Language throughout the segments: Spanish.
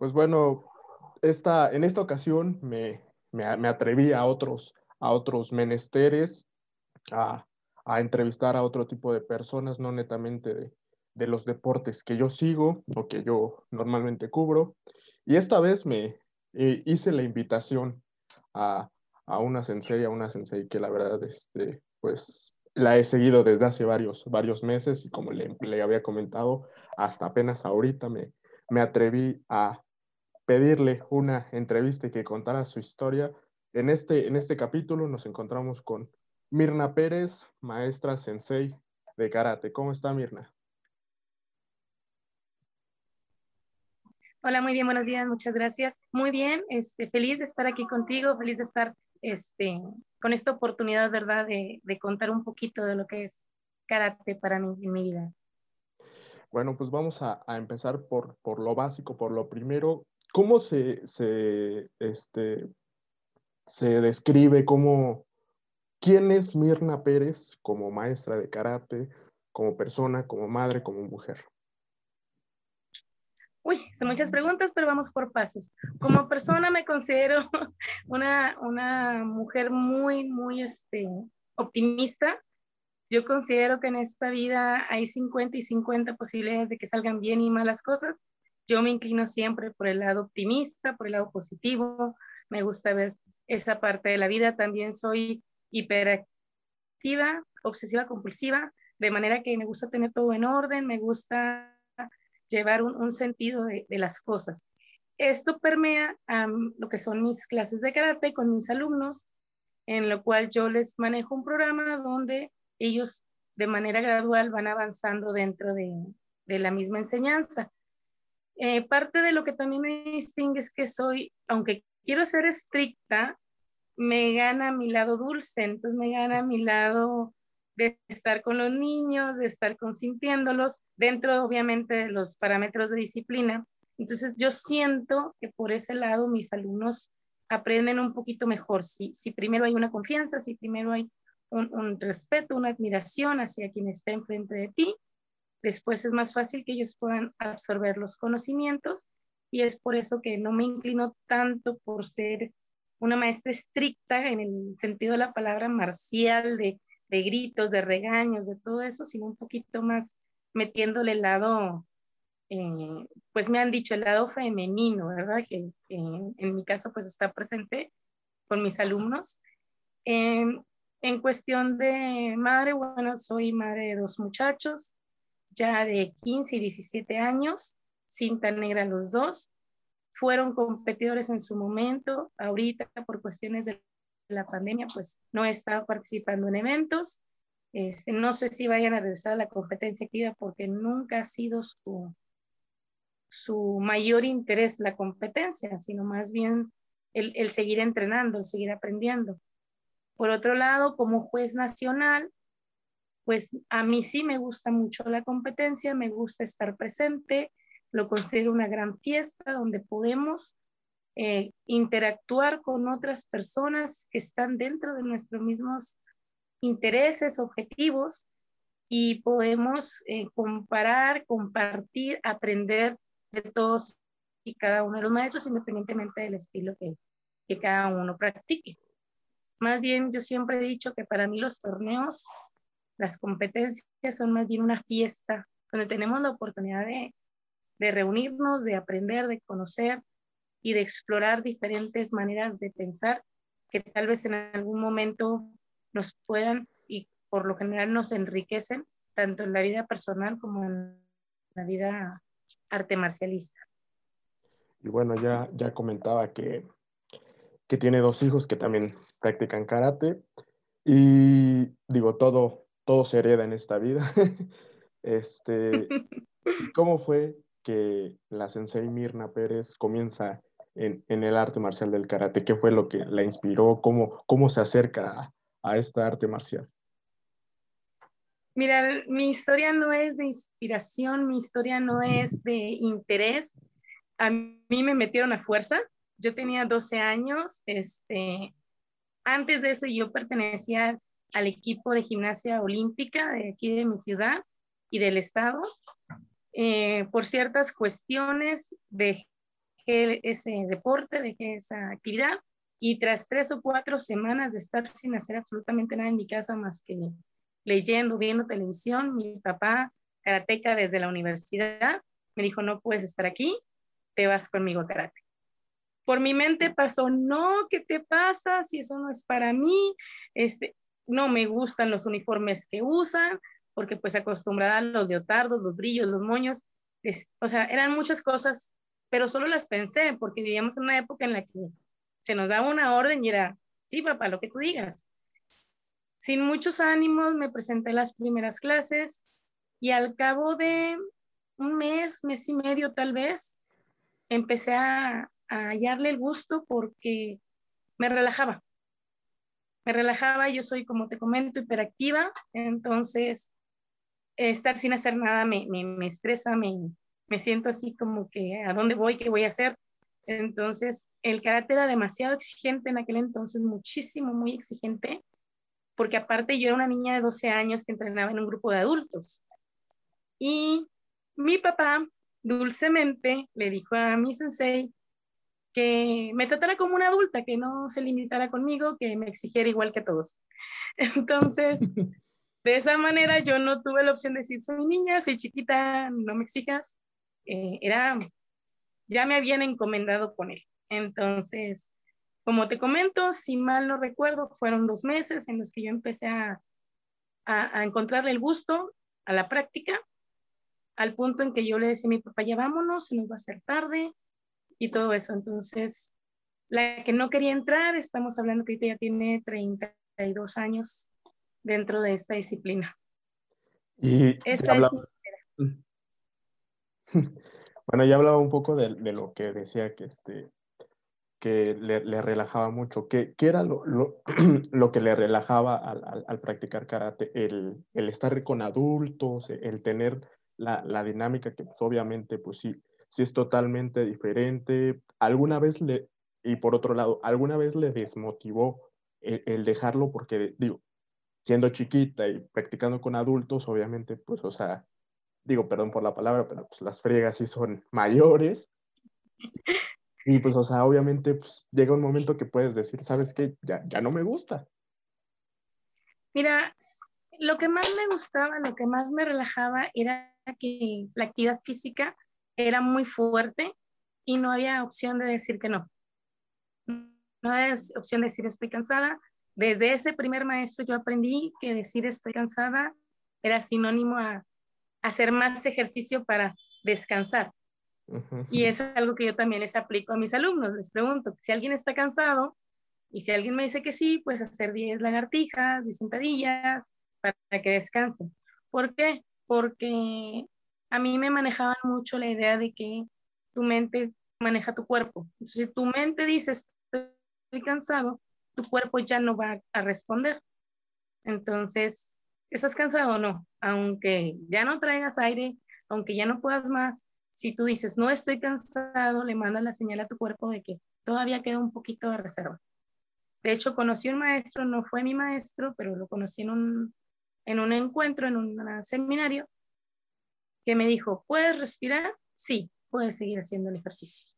Pues bueno, esta, en esta ocasión me, me, me atreví a otros, a otros menesteres, a, a, entrevistar a otro tipo de personas, no netamente de, de, los deportes que yo sigo o que yo normalmente cubro. Y esta vez me eh, hice la invitación a, a, una sensei, a una sensei que la verdad, este, pues la he seguido desde hace varios, varios meses y como le, le había comentado, hasta apenas ahorita me, me atreví a pedirle una entrevista y que contara su historia. En este, en este capítulo nos encontramos con Mirna Pérez, maestra sensei de karate. ¿Cómo está Mirna? Hola, muy bien, buenos días, muchas gracias. Muy bien, este, feliz de estar aquí contigo, feliz de estar este, con esta oportunidad, ¿verdad?, de, de contar un poquito de lo que es karate para mí en mi vida. Bueno, pues vamos a, a empezar por, por, lo básico, por lo primero. ¿Cómo se, se, este, se describe, cómo, quién es Mirna Pérez como maestra de karate, como persona, como madre, como mujer? Uy, son muchas preguntas, pero vamos por pasos. Como persona me considero una, una mujer muy, muy este, optimista. Yo considero que en esta vida hay 50 y 50 posibilidades de que salgan bien y malas cosas yo me inclino siempre por el lado optimista, por el lado positivo, me gusta ver esa parte de la vida, también soy hiperactiva, obsesiva compulsiva, de manera que me gusta tener todo en orden, me gusta llevar un, sentido de, las cosas. Esto permea um, lo que son mis clases de karate con mis alumnos, en lo cual yo les manejo un programa donde ellos de manera gradual van avanzando dentro de, de la misma enseñanza. Eh, parte de lo que también me distingue es que soy, aunque quiero ser estricta, me gana mi lado dulce, entonces me gana mi lado de estar con los niños, de estar consintiéndolos, dentro obviamente de los parámetros de disciplina. Entonces yo siento que por ese lado mis alumnos aprenden un poquito mejor. Si, primero hay una confianza, si primero hay un, un respeto, una admiración hacia quien está enfrente de ti, Después es más fácil que ellos puedan absorber los conocimientos y es por eso que no me inclino tanto por ser una maestra estricta en el sentido de la palabra marcial, de, de gritos, de regaños, de todo eso, sino un poquito más metiéndole el lado, eh, pues me han dicho el lado femenino, ¿verdad? Que, en, mi caso pues está presente con mis alumnos. Eh, en cuestión de madre, bueno, soy madre de dos muchachos, ya de 15 y 17 años, cinta negra los dos. Fueron competidores en su momento, ahorita por cuestiones de la pandemia, pues no he estado participando en eventos. Este, no sé si vayan a regresar a la competencia activa porque nunca ha sido su, su mayor interés la competencia, sino más bien el, el seguir entrenando, el seguir aprendiendo. Por otro lado, como juez nacional, pues a mí sí me gusta mucho la competencia, me gusta estar presente, lo considero una gran fiesta donde podemos eh, interactuar con otras personas que están dentro de nuestros mismos intereses, objetivos, y podemos eh, comparar, compartir, aprender de todos y cada uno de los maestros, independientemente del estilo que, que cada uno practique. Más bien, yo siempre he dicho que para mí los torneos las competencias son más bien una fiesta donde tenemos la oportunidad de, de reunirnos, de aprender, de conocer y de explorar diferentes maneras de pensar que tal vez en algún momento nos puedan y por lo general nos enriquecen tanto en la vida personal como en la vida arte marcialista. Y bueno, ya, ya comentaba que, que tiene dos hijos que también practican karate y digo, todo, todo se hereda en esta vida. este, ¿Cómo fue que la sensei Mirna Pérez comienza en, en, el arte marcial del karate? ¿Qué fue lo que la inspiró? ¿Cómo, cómo se acerca a, a esta arte marcial? Mira, mi historia no es de inspiración, mi historia no es de interés. A mí me metieron a fuerza. Yo tenía 12 años. Este, antes de eso yo pertenecía al equipo de gimnasia olímpica de aquí de mi ciudad y del estado. Eh, por ciertas cuestiones dejé ese deporte, dejé esa actividad y tras tres o cuatro semanas de estar sin hacer absolutamente nada en mi casa más que leyendo, viendo televisión, mi papá, karateca desde la universidad, me dijo, no puedes estar aquí, te vas conmigo a karate. Por mi mente pasó, no, ¿qué te pasa? Si eso no es para mí, este, no me gustan los uniformes que usan, porque pues acostumbrada a los leotardos, los brillos, los moños, o sea, eran muchas cosas, pero solo las pensé porque vivíamos en una época en la que se nos daba una orden y era, sí, papá, lo que tú digas. Sin muchos ánimos me presenté las primeras clases y al cabo de un mes, mes y medio tal vez, empecé a, a hallarle el gusto porque me relajaba. Relajaba, yo soy, como te comento, hiperactiva, entonces estar sin hacer nada me, me, me estresa, me, me siento así como que a dónde voy, qué voy a hacer. Entonces, el karate era demasiado exigente en aquel entonces, muchísimo, muy exigente, porque aparte yo era una niña de 12 años que entrenaba en un grupo de adultos. Y mi papá dulcemente le dijo a mi sensei que me tratara como una adulta, que no se limitara conmigo, que me exigiera igual que todos. Entonces, de esa manera yo no tuve la opción de decir, soy niña, soy chiquita, no me exijas. Eh, era ya me habían encomendado con él. Entonces, como te comento, si mal no recuerdo, fueron dos meses en los que yo empecé a, a, encontrarle el gusto a la práctica, al punto en que yo le decía a mi papá, ya vámonos, se nos va a hacer tarde y todo eso. Entonces, la que no quería entrar, estamos hablando que ya tiene 32 años dentro de esta disciplina. Y Esa Bueno, ya hablaba un poco de, lo que decía que, este, que le, relajaba mucho. ¿Qué, qué era lo, lo, lo, que le relajaba al, al, practicar karate? El, el, estar con adultos, el tener la, la, dinámica que pues, obviamente pues sí, sí es totalmente diferente. ¿Alguna vez le, y por otro lado, alguna vez le desmotivó el, el dejarlo? Porque digo, siendo chiquita y practicando con adultos, obviamente, pues, o sea, digo, perdón por la palabra, pero pues las friegas sí son mayores. Y pues, o sea, obviamente, pues llega un momento que puedes decir, ¿sabes qué? Ya, ya no me gusta. Mira, lo que más me gustaba, lo que más me relajaba era que la actividad física era muy fuerte y no había opción de decir que no. No había opción de decir estoy cansada. Desde ese primer maestro yo aprendí que decir estoy cansada era sinónimo a hacer más ejercicio para descansar. Y es algo que yo también les aplico a mis alumnos. Les pregunto, si alguien está cansado y si alguien me dice que sí, pues hacer 10 lagartijas, 10 sentadillas para que descansen. ¿Por qué? Porque a mí me manejaban mucho la idea de que tu mente maneja tu cuerpo. si tu mente dice estoy cansado, tu cuerpo ya no va a responder. Entonces, ¿estás cansado o no? Aunque ya no traigas aire, aunque ya no puedas más, si tú dices, no estoy cansado, le mandas la señal a tu cuerpo de que todavía queda un poquito de reserva. De hecho, conocí un maestro, no fue mi maestro, pero lo conocí en un, en un encuentro, en un seminario, que me dijo, ¿puedes respirar? Sí, puedes seguir haciendo el ejercicio.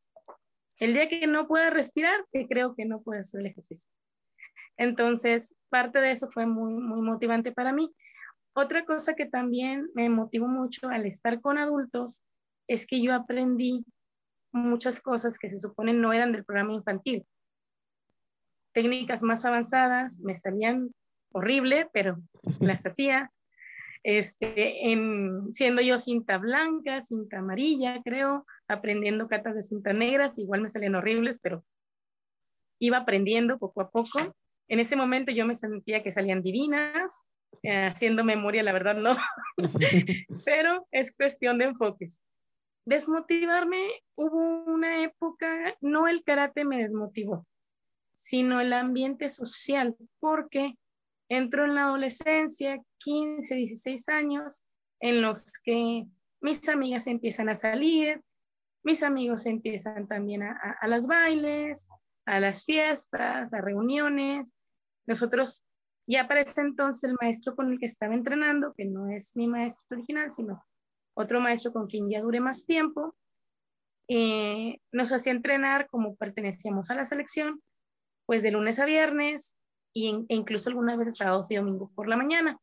El día que no puedas respirar, que creo que no puedes hacer el ejercicio. Entonces, parte de eso fue muy, muy motivante para mí. Otra cosa que también me motivó mucho al estar con adultos es que yo aprendí muchas cosas que se suponen no eran del programa infantil. Técnicas más avanzadas me salían horrible, pero las hacía. Este, en, siendo yo cinta blanca, cinta amarilla, creo, aprendiendo catas de cinta negras, igual me salían horribles, pero iba aprendiendo poco a poco. En ese momento yo me sentía que salían divinas, eh, haciendo memoria, la verdad no, pero es cuestión de enfoques. Desmotivarme, hubo una época, no el karate me desmotivó, sino el ambiente social, porque entro en la adolescencia, 15, 16 años, en los que mis amigas empiezan a salir, mis amigos empiezan también a, a, a las bailes, a las fiestas, a reuniones. Nosotros, ya para ese entonces, el maestro con el que estaba entrenando, que no es mi maestro original, sino otro maestro con quien ya duré más tiempo, eh, nos hacía entrenar como pertenecíamos a la selección, pues de lunes a viernes y e incluso algunas veces sábados y domingos por la mañana.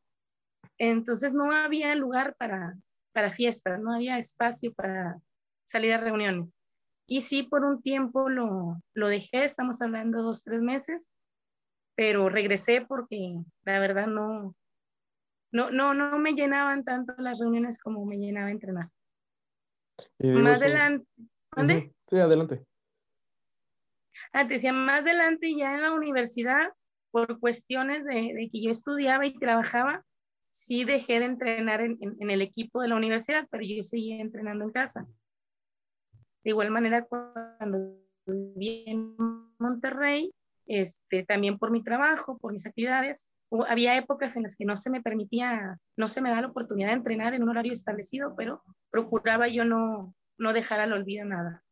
Entonces no había lugar para, para fiestas, no había espacio para salir a reuniones. Y sí, por un tiempo lo, lo dejé, estamos hablando dos, tres meses, pero regresé porque la verdad no, no, no, no me llenaban tanto las reuniones como me llenaba entrenar. más adelante. ¿Dónde? Sí, adelante. Ah, decía, más adelante ya en la universidad, por cuestiones de, que yo estudiaba y trabajaba, sí dejé de entrenar en, en, el equipo de la universidad, pero yo seguía entrenando en casa. De igual manera, cuando viví en Monterrey, este, también por mi trabajo, por mis actividades, había épocas en las que no se me permitía, no se me da la oportunidad de entrenar en un horario establecido, pero procuraba yo no, no dejar al olvido nada.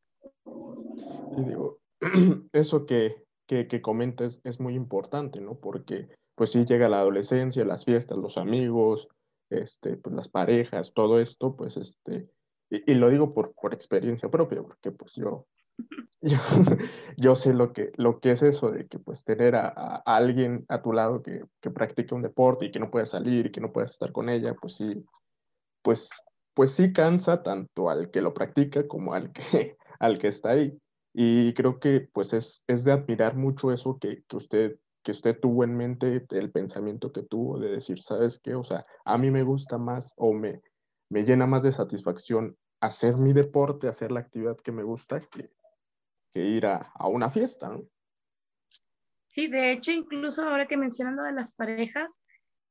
Y digo, eso que, que, que comentas es muy importante, ¿no? Porque pues sí llega la adolescencia, las fiestas, los amigos, este, pues las parejas, todo esto, pues este, y, lo digo por, por experiencia propia, porque pues yo yo, yo sé lo que, lo que es eso de que pues tener a, alguien a tu lado que, que practique un deporte y que no pueda salir y que no puedas estar con ella, pues sí, pues, pues sí cansa tanto al que lo practica como al que, al que está ahí. Y creo que pues es, es de admirar mucho eso que, que, usted, que usted tuvo en mente, el pensamiento que tuvo de decir, ¿sabes qué? O sea, a mí me gusta más o me, me llena más de satisfacción hacer mi deporte, hacer la actividad que me gusta, que, ir a, una fiesta. Sí, de hecho, incluso ahora que mencionando de las parejas,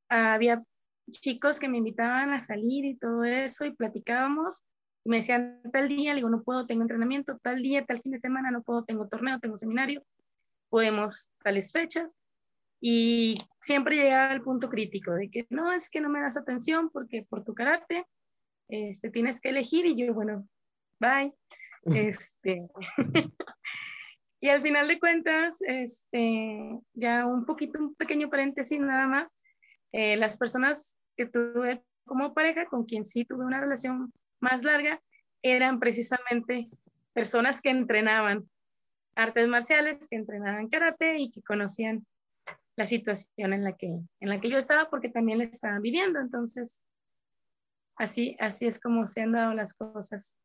había chicos que me invitaban a salir y todo eso y platicábamos. Y me decían, tal día, le digo, no puedo, tengo entrenamiento, tal día, tal fin de semana, no puedo, tengo torneo, tengo seminario, podemos tales fechas. Y siempre llegaba al punto crítico de que no, es que no me das atención porque por tu carácter este, tienes que elegir y yo, bueno, bye. Este, y al final de cuentas, este, ya un poquito, un pequeño paréntesis nada más, eh, las personas que tuve como pareja, con quien sí tuve una relación más larga, eran precisamente personas que entrenaban artes marciales, que entrenaban karate y que conocían la situación en la que, en la que yo estaba porque también la estaban viviendo. Entonces, así, así es como se han dado las cosas.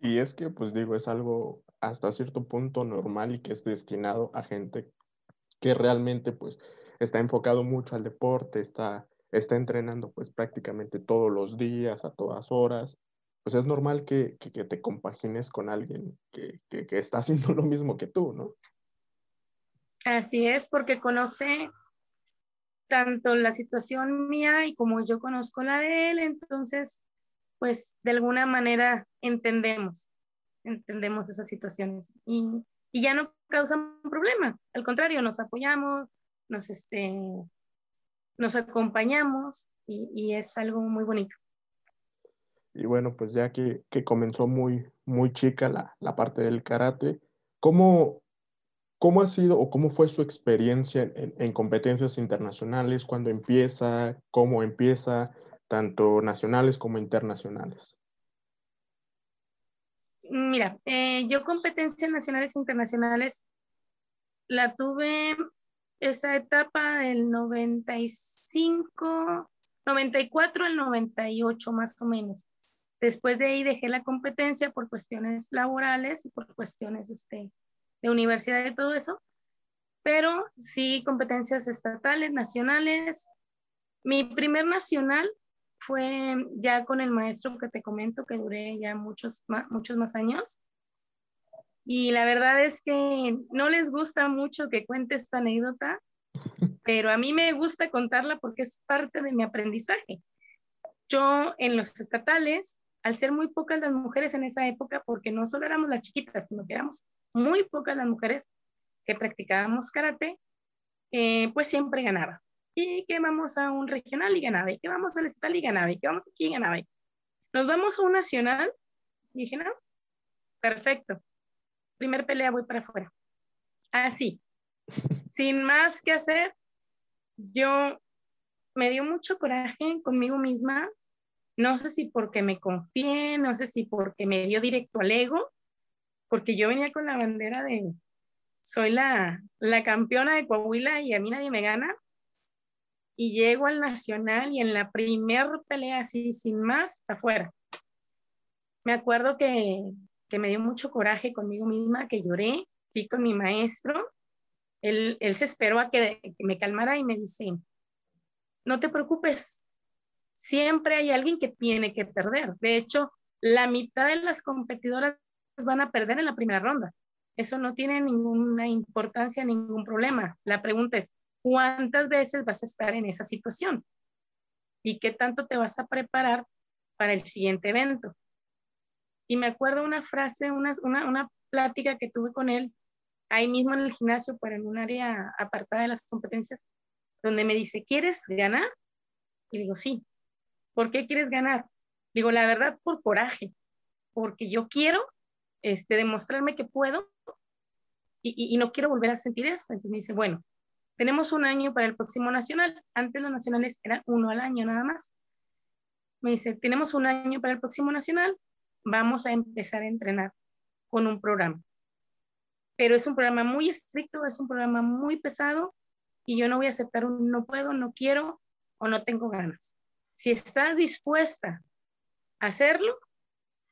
Y es que, pues digo, es algo hasta cierto punto normal y que es destinado a gente que realmente, pues, está enfocado mucho al deporte, está, está entrenando, pues, prácticamente todos los días, a todas horas. Pues es normal que, que, te compagines con alguien que, que, que está haciendo lo mismo que tú, ¿no? Así es, porque conoce tanto la situación mía y como yo conozco la de él, entonces pues de alguna manera entendemos, entendemos esas situaciones y, y ya no causan problema, al contrario, nos apoyamos, nos, este, nos acompañamos y, y, es algo muy bonito. Y bueno, pues ya que, que comenzó muy, muy chica la, la, parte del karate, ¿cómo, ¿cómo ha sido o cómo fue su experiencia en, en competencias internacionales? ¿Cuándo empieza? ¿Cómo empieza? tanto nacionales como internacionales? Mira, eh, yo competencias nacionales e internacionales la tuve esa etapa del 95, 94 al 98 más o menos. Después de ahí dejé la competencia por cuestiones laborales y por cuestiones este, de universidad y todo eso, pero sí competencias estatales, nacionales. Mi primer nacional fue ya con el maestro que te comento, que duré ya muchos, muchos más años. Y la verdad es que no les gusta mucho que cuente esta anécdota, pero a mí me gusta contarla porque es parte de mi aprendizaje. Yo en los estatales, al ser muy pocas las mujeres en esa época, porque no solo éramos las chiquitas, sino que éramos muy pocas las mujeres que practicábamos karate, eh, pues siempre ganaba y que vamos a un regional y ganaba, y que vamos al estatal y ganaba, y que vamos aquí y ganaba. Nos vamos a un nacional, y dije, no, perfecto. Primer pelea, voy para afuera. Así, sin más que hacer, yo me dio mucho coraje conmigo misma. No sé si porque me confié, no sé si porque me dio directo al ego, porque yo venía con la bandera de soy la, la campeona de Coahuila y a mí nadie me gana. Y llego al nacional y en la primer pelea, así sin más, afuera. Me acuerdo que, que me dio mucho coraje conmigo misma, que lloré, fui con mi maestro. Él, él se esperó a que, que me calmara y me dice, no te preocupes, siempre hay alguien que tiene que perder. De hecho, la mitad de las competidoras van a perder en la primera ronda. Eso no tiene ninguna importancia, ningún problema. La pregunta es, ¿cuántas veces vas a estar en esa situación? ¿Y qué tanto te vas a preparar para el siguiente evento? Y me acuerdo una frase, una, una, plática que tuve con él ahí mismo en el gimnasio, pero en un área apartada de las competencias, donde me dice, ¿quieres ganar? Y digo, sí. ¿Por qué quieres ganar? Digo, la verdad, por coraje, porque yo quiero este, demostrarme que puedo y, no quiero volver a sentir esto. Entonces me dice, bueno, tenemos un año para el próximo nacional. Antes los nacionales eran uno al año nada más. Me dice, tenemos un año para el próximo nacional, vamos a empezar a entrenar con un programa. Pero es un programa muy estricto, es un programa muy pesado y yo no voy a aceptar un no puedo, no quiero o no tengo ganas. Si estás dispuesta a hacerlo,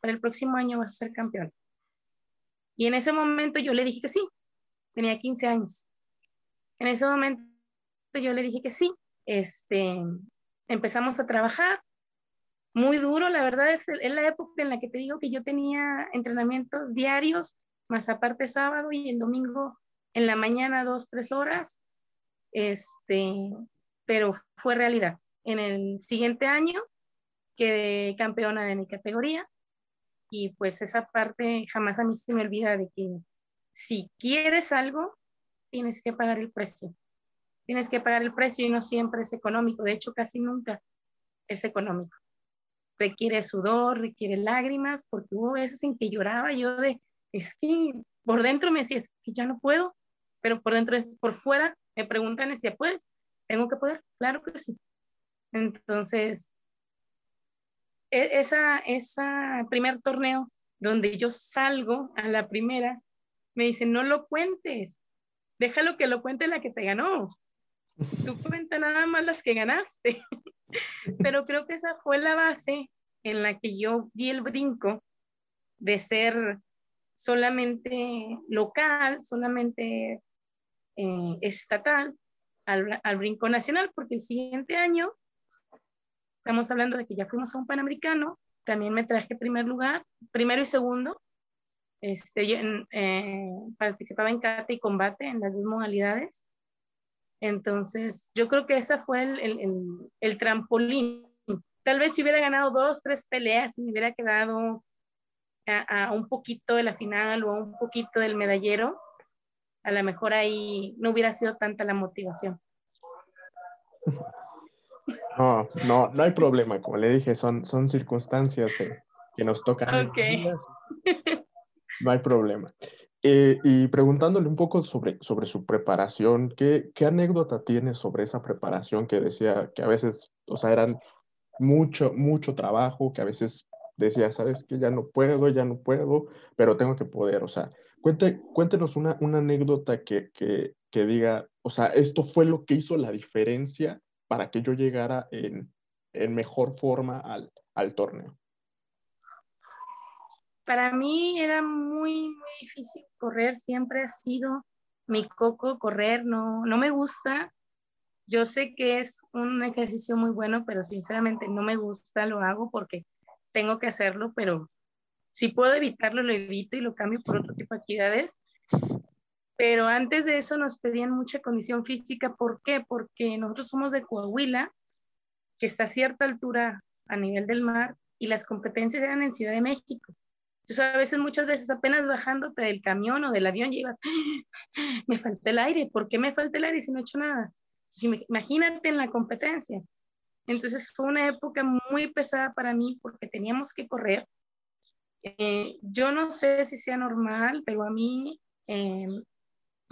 para el próximo año vas a ser campeón. Y en ese momento yo le dije que sí, tenía 15 años. En ese momento yo le dije que sí, este, empezamos a trabajar, muy duro, la verdad es, es la época en la que te digo que yo tenía entrenamientos diarios, más aparte sábado y el domingo en la mañana dos, tres horas, este, pero fue realidad. En el siguiente año quedé campeona de mi categoría y pues esa parte jamás a mí se me olvida de que si quieres algo, tienes que pagar el precio. Tienes que pagar el precio y no siempre es económico. De hecho, casi nunca es económico. Requiere sudor, requiere lágrimas, porque hubo veces en que lloraba yo de, es que por dentro me decía, es que ya no puedo, pero por dentro, por fuera, me preguntan, decía, ¿puedes? Tengo que poder, claro que sí. Entonces, e, esa, esa primer torneo donde yo salgo a la primera, me dicen, no lo cuentes, déjalo que lo cuente la que te ganó. Tú cuenta nada más las que ganaste. Pero creo que esa fue la base en la que yo di el brinco de ser solamente local, solamente eh, estatal, al, al, brinco nacional, porque el siguiente año Estamos hablando de que ya fuimos a un Panamericano, también me traje primer lugar, primero y segundo. Este, yo, eh, participaba en kata y combate en las dos modalidades. Entonces, yo creo que ese fue el, el, el, trampolín. Tal vez si hubiera ganado dos, tres peleas y me hubiera quedado a, a, un poquito de la final o a un poquito del medallero, a lo mejor ahí no hubiera sido tanta la motivación. No, no, no hay problema. Como le dije, son, son circunstancias eh, que nos tocan. No hay problema. Eh, y preguntándole un poco sobre, sobre su preparación, ¿qué, ¿qué anécdota tiene sobre esa preparación que decía que a veces, o sea, eran mucho, mucho trabajo, que a veces decía, sabes que ya no puedo, ya no puedo, pero tengo que poder, o sea, cuente, cuéntenos una, una anécdota que, que, que diga, o sea, esto fue lo que hizo la diferencia para que yo llegara en, mejor forma al, torneo? Para mí era muy, muy difícil correr, siempre ha sido mi coco correr, no, no me gusta. Yo sé que es un ejercicio muy bueno, pero sinceramente no me gusta, lo hago porque tengo que hacerlo, pero si puedo evitarlo, lo evito y lo cambio por otro tipo de actividades pero antes de eso nos pedían mucha condición física. ¿Por qué? Porque nosotros somos de Coahuila, que está a cierta altura a nivel del mar, y las competencias eran en Ciudad de México. Entonces, a veces, muchas veces, apenas bajándote del camión o del avión, llevas, me falta el aire. ¿Por qué me falta el aire si no he hecho nada? imagínate en la competencia. Entonces, fue una época muy pesada para mí porque teníamos que correr. Eh, yo no sé si sea normal, pero a mí eh,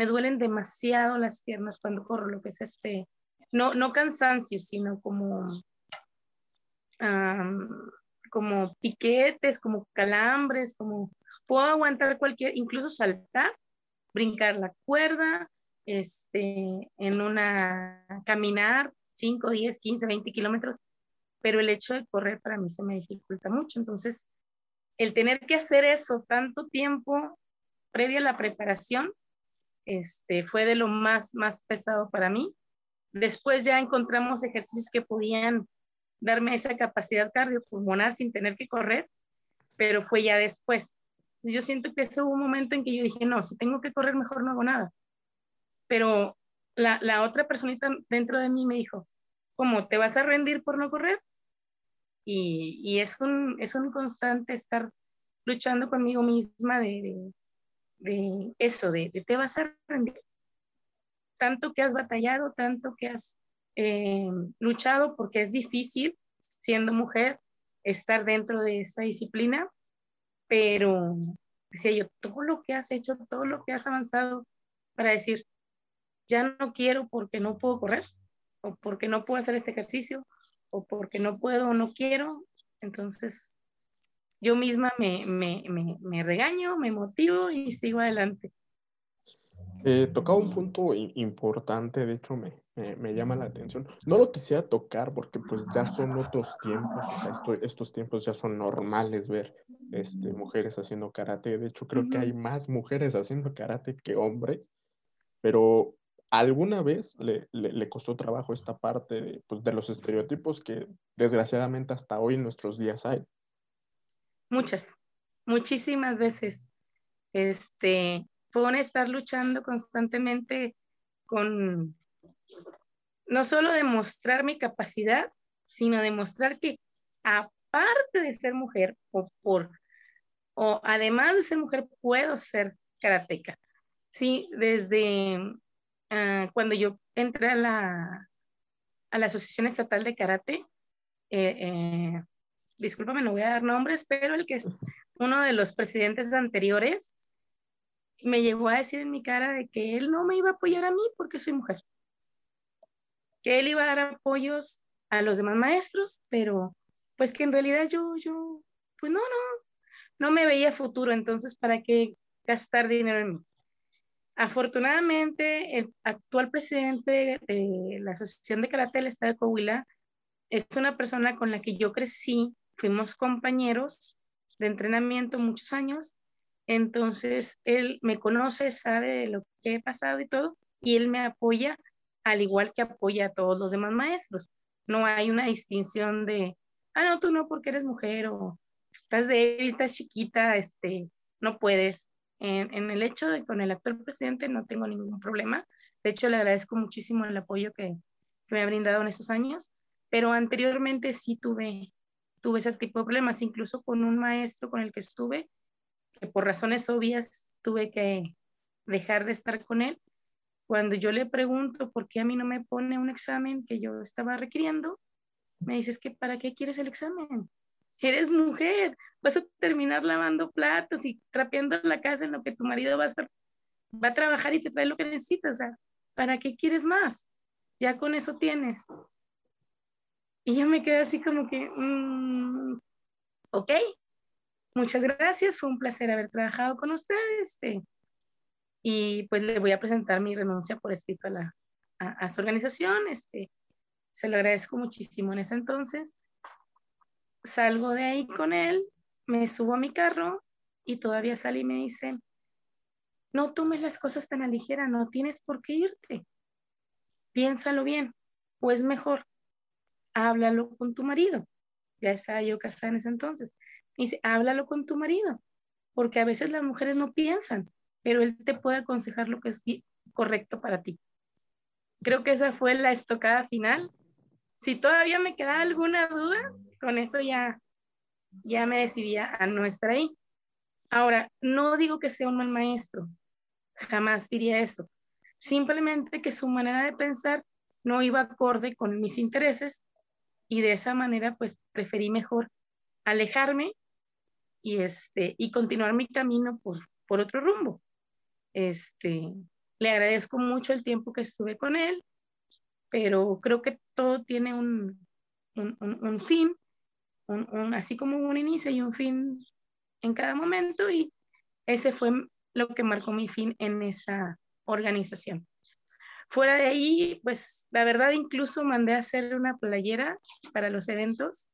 me duelen demasiado las piernas cuando corro, lo que es este, no, no cansancio, sino como, como piquetes, como calambres, como puedo aguantar cualquier, incluso saltar, brincar la cuerda, este, en una, caminar 5, 10, 15, 20 kilómetros, pero el hecho de correr para mí se me dificulta mucho. Entonces, el tener que hacer eso tanto tiempo previo a la preparación, este, fue de lo más, más pesado para mí. Después ya encontramos ejercicios que podían darme esa capacidad cardiopulmonar sin tener que correr, pero fue ya después. Yo siento que ese hubo un momento en que yo dije, no, si tengo que correr, mejor no hago nada. Pero la, la otra personita dentro de mí me dijo, ¿cómo te vas a rendir por no correr? Y, y es, un, es un constante estar luchando conmigo misma de, de, eso, de, de, te vas a rendir. Tanto que has batallado, tanto que has eh, luchado, porque es difícil siendo mujer estar dentro de esta disciplina, pero decía yo, todo lo que has hecho, todo lo que has avanzado para decir, ya no quiero porque no puedo correr, o porque no puedo hacer este ejercicio, o porque no puedo o no quiero, entonces yo misma me, me, me, me regaño, me motivo y sigo adelante. Eh, tocaba un punto importante, de hecho me, me, llama la atención. No lo quisiera tocar porque pues ya son otros tiempos, o sea, estos tiempos ya son normales ver este, mujeres haciendo karate. De hecho, creo que hay más mujeres haciendo karate que hombres, pero alguna vez le, le, costó trabajo esta parte de, pues, de los estereotipos que desgraciadamente hasta hoy en nuestros días hay. Muchas, muchísimas veces. Este, fue estar luchando constantemente con no solo demostrar mi capacidad, sino demostrar que aparte de ser mujer o por o además de ser mujer puedo ser karateca. Sí, desde ah, cuando yo entré a la, a la Asociación Estatal de Karate, eh, eh, discúlpame, no voy a dar nombres, pero el que es uno de los presidentes anteriores me llegó a decir en mi cara de que él no me iba a apoyar a mí porque soy mujer. Que él iba a dar apoyos a los demás maestros, pero pues que en realidad yo, yo, pues no, no, no me veía futuro, entonces, ¿para qué gastar dinero en mí? Afortunadamente, el actual presidente de la Asociación de Karate del Estado de Coahuila es una persona con la que yo crecí, fuimos compañeros de entrenamiento muchos años entonces, él me conoce, sabe lo que he pasado y todo, y él me apoya al igual que apoya a todos los demás maestros. No hay una distinción de, ah, no, tú no porque eres mujer o estás débil, estás chiquita, este, no puedes. En, en, el hecho de con el actual presidente no tengo ningún problema. De hecho, le agradezco muchísimo el apoyo que, que me ha brindado en estos años, pero anteriormente sí tuve, tuve ese tipo de problemas, incluso con un maestro con el que estuve, que por razones obvias tuve que dejar de estar con él. Cuando yo le pregunto por qué a mí no me pone un examen que yo estaba requiriendo, me dices que para qué quieres el examen. Eres mujer, vas a terminar lavando platos y trapeando la casa en lo que tu marido va a, estar, va a trabajar y te trae lo que necesitas. O sea, ¿para qué quieres más? Ya con eso tienes. Y yo me quedé así como que, mm, ok, Muchas gracias, fue un placer haber trabajado con ustedes. Este, y pues le voy a presentar mi renuncia por escrito a, la, a, su organización. Este, se lo agradezco muchísimo en ese entonces. Salgo de ahí con él, me subo a mi carro y todavía sale y me dice, no tomes las cosas tan a ligera, no tienes por qué irte. Piénsalo bien, o es mejor, háblalo con tu marido. Ya estaba yo casada en ese entonces. Dice, háblalo con tu marido, porque a veces las mujeres no piensan, pero él te puede aconsejar lo que es correcto para ti. Creo que esa fue la estocada final. Si todavía me queda alguna duda, con eso ya, ya me decidía a no estar ahí. Ahora, no digo que sea un mal maestro, jamás diría eso. Simplemente que su manera de pensar no iba acorde con mis intereses y de esa manera pues preferí mejor alejarme y, este, y continuar mi camino por, por otro rumbo. Este, le agradezco mucho el tiempo que estuve con él, pero creo que todo tiene un, un, un, fin, un, así como un inicio y un fin en cada momento y ese fue lo que marcó mi fin en esa organización. Fuera de ahí, pues la verdad incluso mandé a hacer una playera para los eventos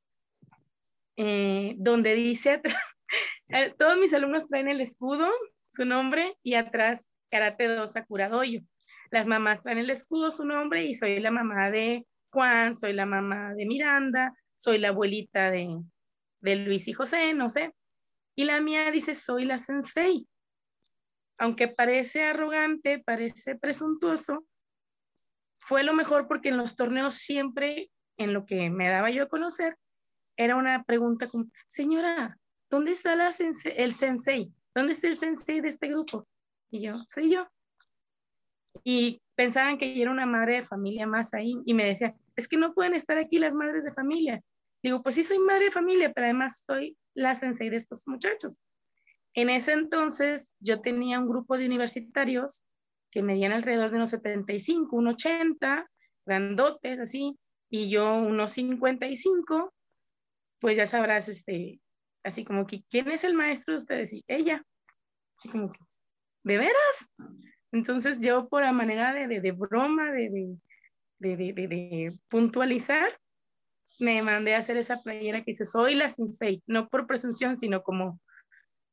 eh, donde dice, eh, todos mis alumnos traen el escudo, su nombre y atrás Karate 2 Sakuradoyo. Las mamás traen el escudo, su nombre y soy la mamá de Juan, soy la mamá de Miranda, soy la abuelita de, de Luis y José, no sé. Y la mía dice, soy la sensei. Aunque parece arrogante, parece presuntuoso, fue lo mejor porque en los torneos siempre, en lo que me daba yo a conocer, era una pregunta como, señora, ¿dónde está la el sensei? ¿Dónde está el sensei de este grupo? Y yo, soy yo. Y pensaban que yo era una madre de familia más ahí y me decían, es que no pueden estar aquí las madres de familia. Digo, pues sí soy madre de familia, pero además soy la sensei de estos muchachos. En ese entonces yo tenía un grupo de universitarios que medían alrededor de unos 75, unos 80, grandotes así, y yo unos 55, pues ya sabrás, este, así como que, ¿quién es el maestro de ustedes? Y ella, así como que, ¿de veras? Entonces yo por la manera de, de, de broma, de, de, puntualizar, me mandé a hacer esa playera que dice, soy la sensei, no por presunción, sino como,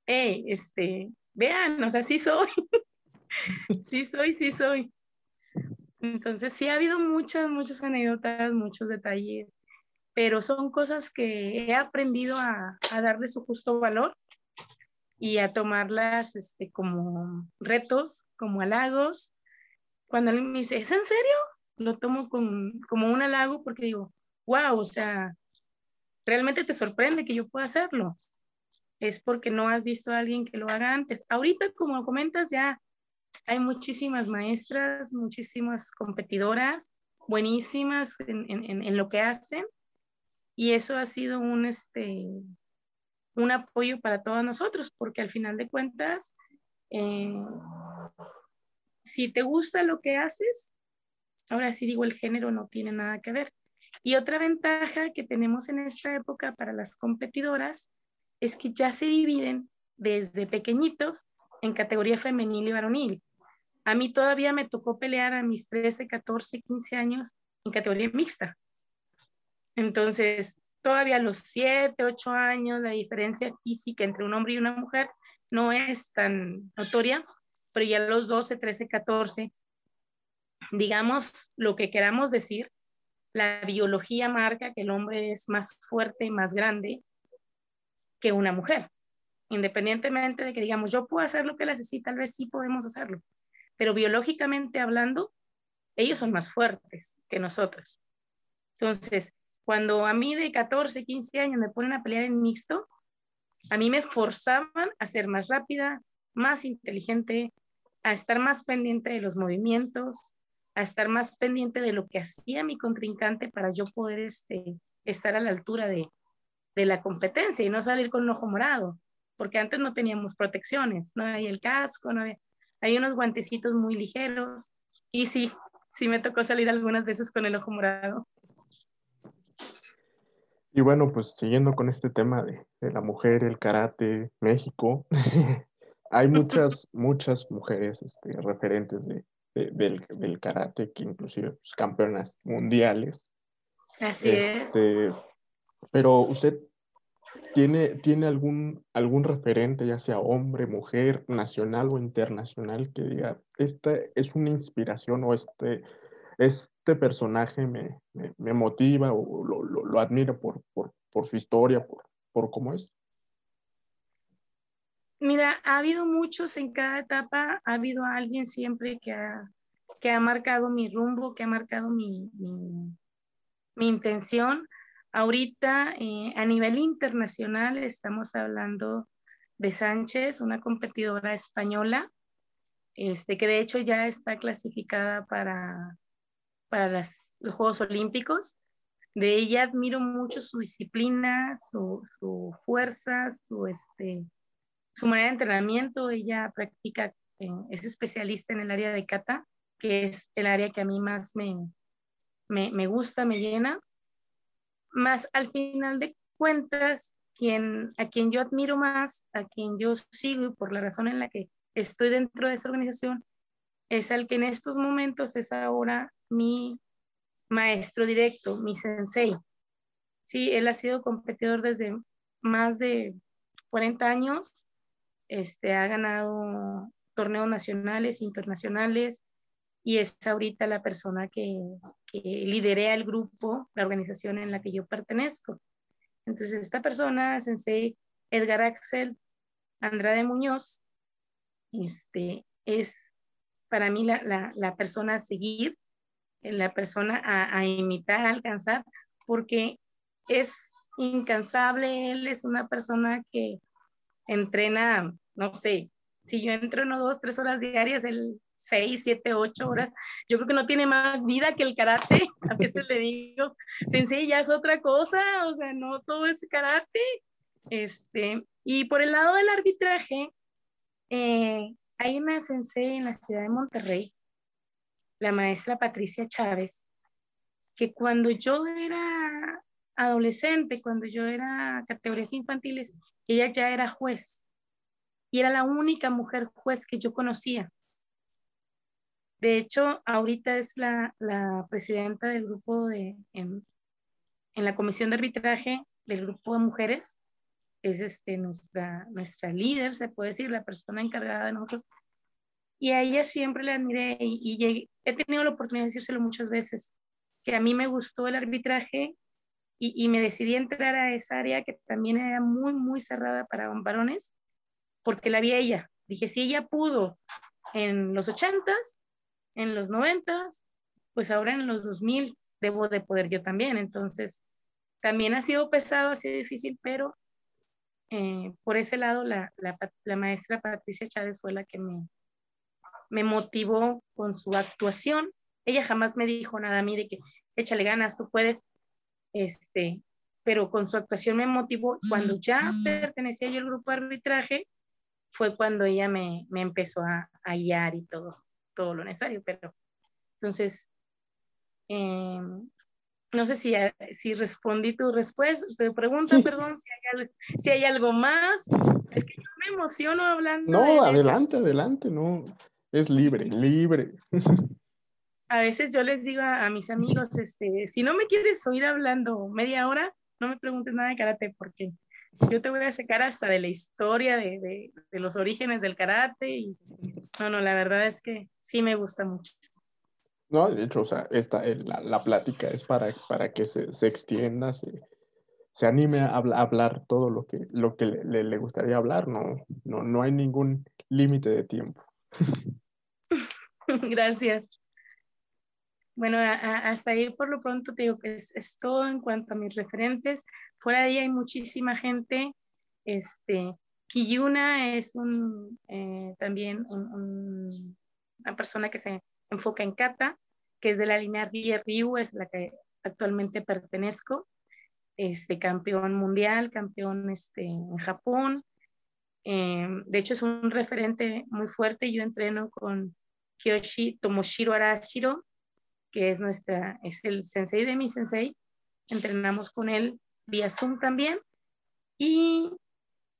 hey, este, vean, o sea, sí soy, sí soy, sí soy. Entonces sí ha habido muchas, muchas anécdotas, muchos detalles, pero son cosas que he aprendido a, a darle su justo valor y a tomarlas este, como retos, como halagos. Cuando alguien me dice, ¿es en serio? Lo tomo con, como un halago porque digo, wow, o sea, realmente te sorprende que yo pueda hacerlo. Es porque no has visto a alguien que lo haga antes. Ahorita, como comentas, ya hay muchísimas maestras, muchísimas competidoras buenísimas en, lo que hacen y eso ha sido un, este, un apoyo para todos nosotros, porque al final de cuentas, eh, si te gusta lo que haces, ahora sí digo, el género no tiene nada que ver. Y otra ventaja que tenemos en esta época para las competidoras es que ya se dividen desde pequeñitos en categoría femenil y varonil. A mí todavía me tocó pelear a mis 13, 14, 15 años en categoría mixta. Entonces, todavía a los 7, 8 años, la diferencia física entre un hombre y una mujer no es tan notoria, pero ya a los 12, 13, 14, digamos lo que queramos decir, la biología marca que el hombre es más fuerte y más grande que una mujer. Independientemente de que digamos, yo puedo hacer lo que hace, sí, tal vez sí podemos hacerlo, pero biológicamente hablando, ellos son más fuertes que nosotros. Entonces, cuando a mí de 14, 15 años me ponen a pelear en mixto, a mí me forzaban a ser más rápida, más inteligente, a estar más pendiente de los movimientos, a estar más pendiente de lo que hacía mi contrincante para yo poder este, estar a la altura de, de la competencia y no salir con un ojo morado, porque antes no teníamos protecciones, no había el casco, no había, hay unos guantecitos muy ligeros y sí, sí me tocó salir algunas veces con el ojo morado. Y bueno, pues siguiendo con este tema de, la mujer, el karate, México, hay muchas, muchas mujeres este, referentes de, del, karate, que inclusive pues, campeonas mundiales. Así es. Este, pero usted tiene, tiene algún, algún referente, ya sea hombre, mujer, nacional o internacional, que diga, esta es una inspiración o este este personaje me, me, motiva o lo, lo, lo por, por, por, su historia, por, por cómo es? Mira, ha habido muchos en cada etapa, ha habido alguien siempre que ha, que ha marcado mi rumbo, que ha marcado mi, mi, mi intención. Ahorita, eh, a nivel internacional, estamos hablando de Sánchez, una competidora española, este, que de hecho ya está clasificada para, para los Juegos Olímpicos. De ella admiro mucho su disciplina, su, fuerza, su, este, su manera de entrenamiento. Ella practica, eh, es especialista en el área de kata, que es el área que a mí más me, me, me gusta, me llena. Más al final de cuentas, quien, a quien yo admiro más, a quien yo sigo por la razón en la que estoy dentro de esa organización, es el que en estos momentos es ahora mi maestro directo, mi sensei. Sí, él ha sido competidor desde más de 40 años, este, ha ganado torneos nacionales, internacionales, y es ahorita la persona que, que liderea el grupo, la organización en la que yo pertenezco. Entonces, esta persona, Sensei Edgar Axel Andrade Muñoz, este, es para mí la, la, persona a seguir, la persona a, imitar, a alcanzar, porque es incansable, él es una persona que entrena, no sé, si yo entreno dos, tres horas diarias, él seis, siete, ocho horas, yo creo que no tiene más vida que el karate. A veces le digo, sensei ya es otra cosa, o sea, no todo es karate. Este, y por el lado del arbitraje, eh, hay una sensei en la ciudad de Monterrey, la maestra Patricia Chávez, que cuando yo era adolescente, cuando yo era categorías infantiles, ella ya era juez y era la única mujer juez que yo conocía. De hecho, ahorita es la, presidenta del grupo de, en, la comisión de arbitraje del grupo de mujeres. Es este, nuestra, nuestra líder, se puede decir, la persona encargada de nosotros. Y a ella siempre le admiré y, he tenido la oportunidad de decírselo muchas veces, que a mí me gustó el arbitraje y, y, me decidí entrar a esa área que también era muy, muy cerrada para varones, porque la vi a ella. Dije, si ella pudo en los ochentas, en los noventas, pues ahora en los 2000 debo de poder yo también. Entonces, también ha sido pesado, ha sido difícil, pero eh, por ese lado la, la, maestra Patricia Chávez fue la que me, me motivó con su actuación. Ella jamás me dijo nada a mí de que échale ganas, tú puedes, este, pero con su actuación me motivó. Cuando ya pertenecía yo al grupo arbitraje, fue cuando ella me, me empezó a, a guiar y todo todo lo necesario, pero entonces, em, no sé si, si respondí tu respuesta, tu pregunta, perdón, si hay, si hay, algo más. Es que yo me emociono hablando. No, adelante, adelante, no, es libre, libre. A veces yo les digo a, mis amigos, este, si no me quieres oír hablando media hora, no me preguntes nada de karate porque yo te voy a sacar hasta de la historia de, de, de, los orígenes del karate y no, no, la verdad es que sí me gusta mucho. No, de hecho, o sea, esta, la, la plática es para, para que se, se extienda, se, se anime a, hablar todo lo que, lo que le, le, gustaría hablar, no, no, no hay ningún límite de tiempo. Gracias. Bueno, hasta ahí por lo pronto te digo que es, es, todo en cuanto a mis referentes. Fuera de ahí hay muchísima gente. Este, Kiyuna es un, eh, también una persona que se enfoca en kata, que es de la línea Ryu, es la que actualmente pertenezco. Este, campeón mundial, campeón este, en Japón. Eh, de hecho, es un referente muy fuerte. Yo entreno con Kiyoshi Tomoshiro Arashiro, que es, nuestra, es el sensei de mi sensei. Entrenamos con él vía Zoom también. Y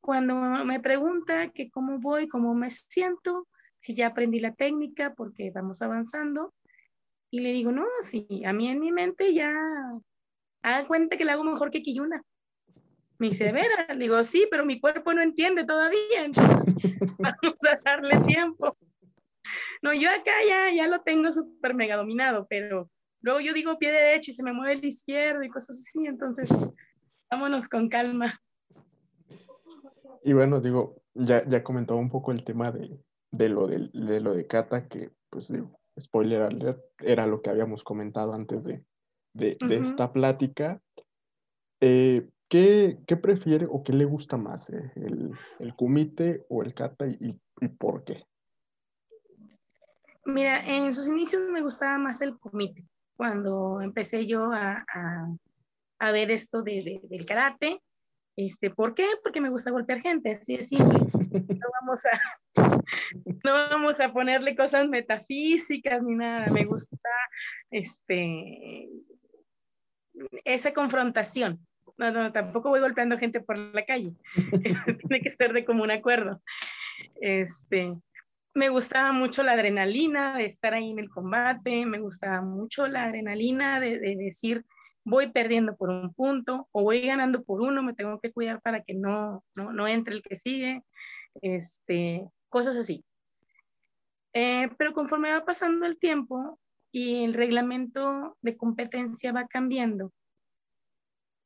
cuando me pregunta que cómo voy, cómo me siento, si ya aprendí la técnica porque vamos avanzando, y le digo, no, sí, a mí en mi mente ya, haga cuenta que le hago mejor que Kiyuna. Me dice, vera, le digo, sí, pero mi cuerpo no entiende todavía, entonces vamos a darle tiempo. No, yo acá ya, ya lo tengo súper mega dominado, pero luego yo digo pie derecho y se me mueve el izquierdo y cosas así, entonces vámonos con calma. Y bueno, digo, ya, ya comentaba un poco el tema de, de lo de, de, lo de Kata, que pues digo, spoiler alert, era lo que habíamos comentado antes de, de, de esta plática. Eh, ¿qué, ¿qué, prefiere o qué le gusta más, eh? el, el kumite o el kata y, y, por qué? Mira, en sus inicios me gustaba más el kumite. Cuando empecé yo a, a, a ver esto de, del karate, este, ¿Por qué? Porque me gusta golpear gente, así es simple. No vamos a, no vamos a ponerle cosas metafísicas ni nada. Me gusta este, esa confrontación. no, no, tampoco voy golpeando gente por la calle. Tiene que ser de común acuerdo. Este, me gustaba mucho la adrenalina de estar ahí en el combate, me gustaba mucho la adrenalina de, de, decir, voy perdiendo por un punto o voy ganando por uno, me tengo que cuidar para que no, no, no entre el que sigue, este, cosas así. Eh, pero conforme va pasando el tiempo y el reglamento de competencia va cambiando,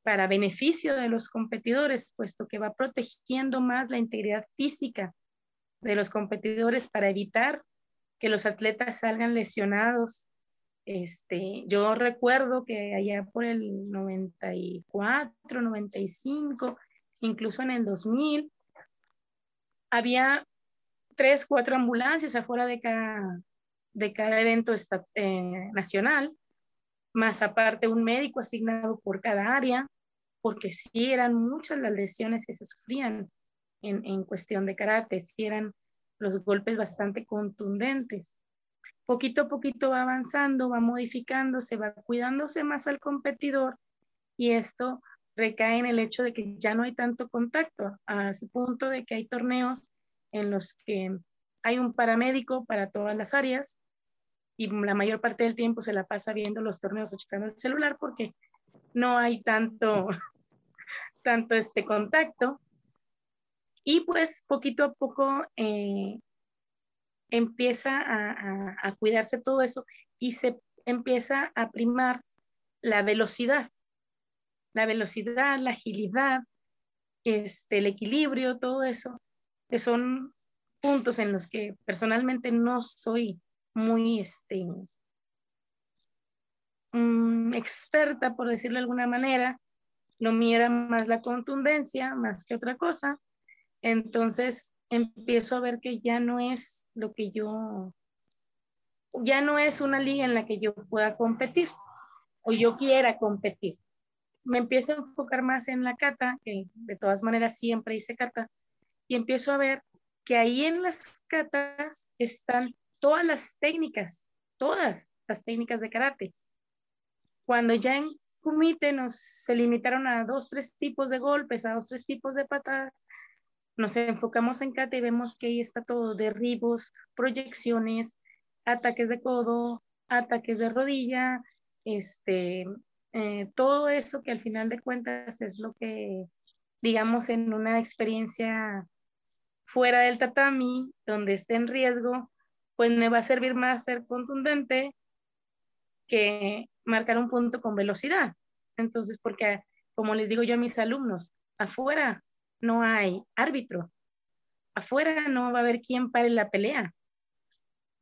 para beneficio de los competidores, puesto que va protegiendo más la integridad física de los competidores para evitar que los atletas salgan lesionados. Este, yo recuerdo que allá por el 94, 95, incluso en el 2000, había tres, cuatro ambulancias afuera de cada, evento eh, nacional, más aparte un médico asignado por cada área, porque sí eran muchas las lesiones que se sufrían en, en cuestión de karate, sí eran los golpes bastante contundentes. Poquito a poquito va avanzando, va modificándose, va cuidándose más al competidor y esto recae en el hecho de que ya no hay tanto contacto, a ese punto de que hay torneos en los que hay un paramédico para todas las áreas y la mayor parte del tiempo se la pasa viendo los torneos o checando el celular porque no hay tanto, tanto este contacto. Y pues poquito a poco eh, empieza a, cuidarse todo eso y se empieza a primar la velocidad, la velocidad, la agilidad, este, el equilibrio, todo eso, que son puntos en los que personalmente no soy muy este, mm, experta, por decirlo de alguna manera, lo mío más la contundencia, más que otra cosa. Entonces empiezo a ver que ya no es lo que yo, ya no es una liga en la que yo pueda competir o yo quiera competir. Me empiezo a enfocar más en la cata, que de todas maneras siempre hice cata, y empiezo a ver que ahí en las catas están todas las técnicas, todas las técnicas de karate. Cuando ya en Kumite nos se limitaron a dos, tres tipos de golpes, a dos, tres tipos de patadas, nos enfocamos en kata y vemos que ahí está todo, derribos, proyecciones, ataques de codo, ataques de rodilla, este, eh, todo eso que al final de cuentas es lo que, digamos, en una experiencia fuera del tatami, donde esté en riesgo, pues me va a servir más ser contundente que marcar un punto con velocidad. Entonces, porque como les digo yo a mis alumnos, afuera no hay árbitro, afuera no va a haber quien pare la pelea.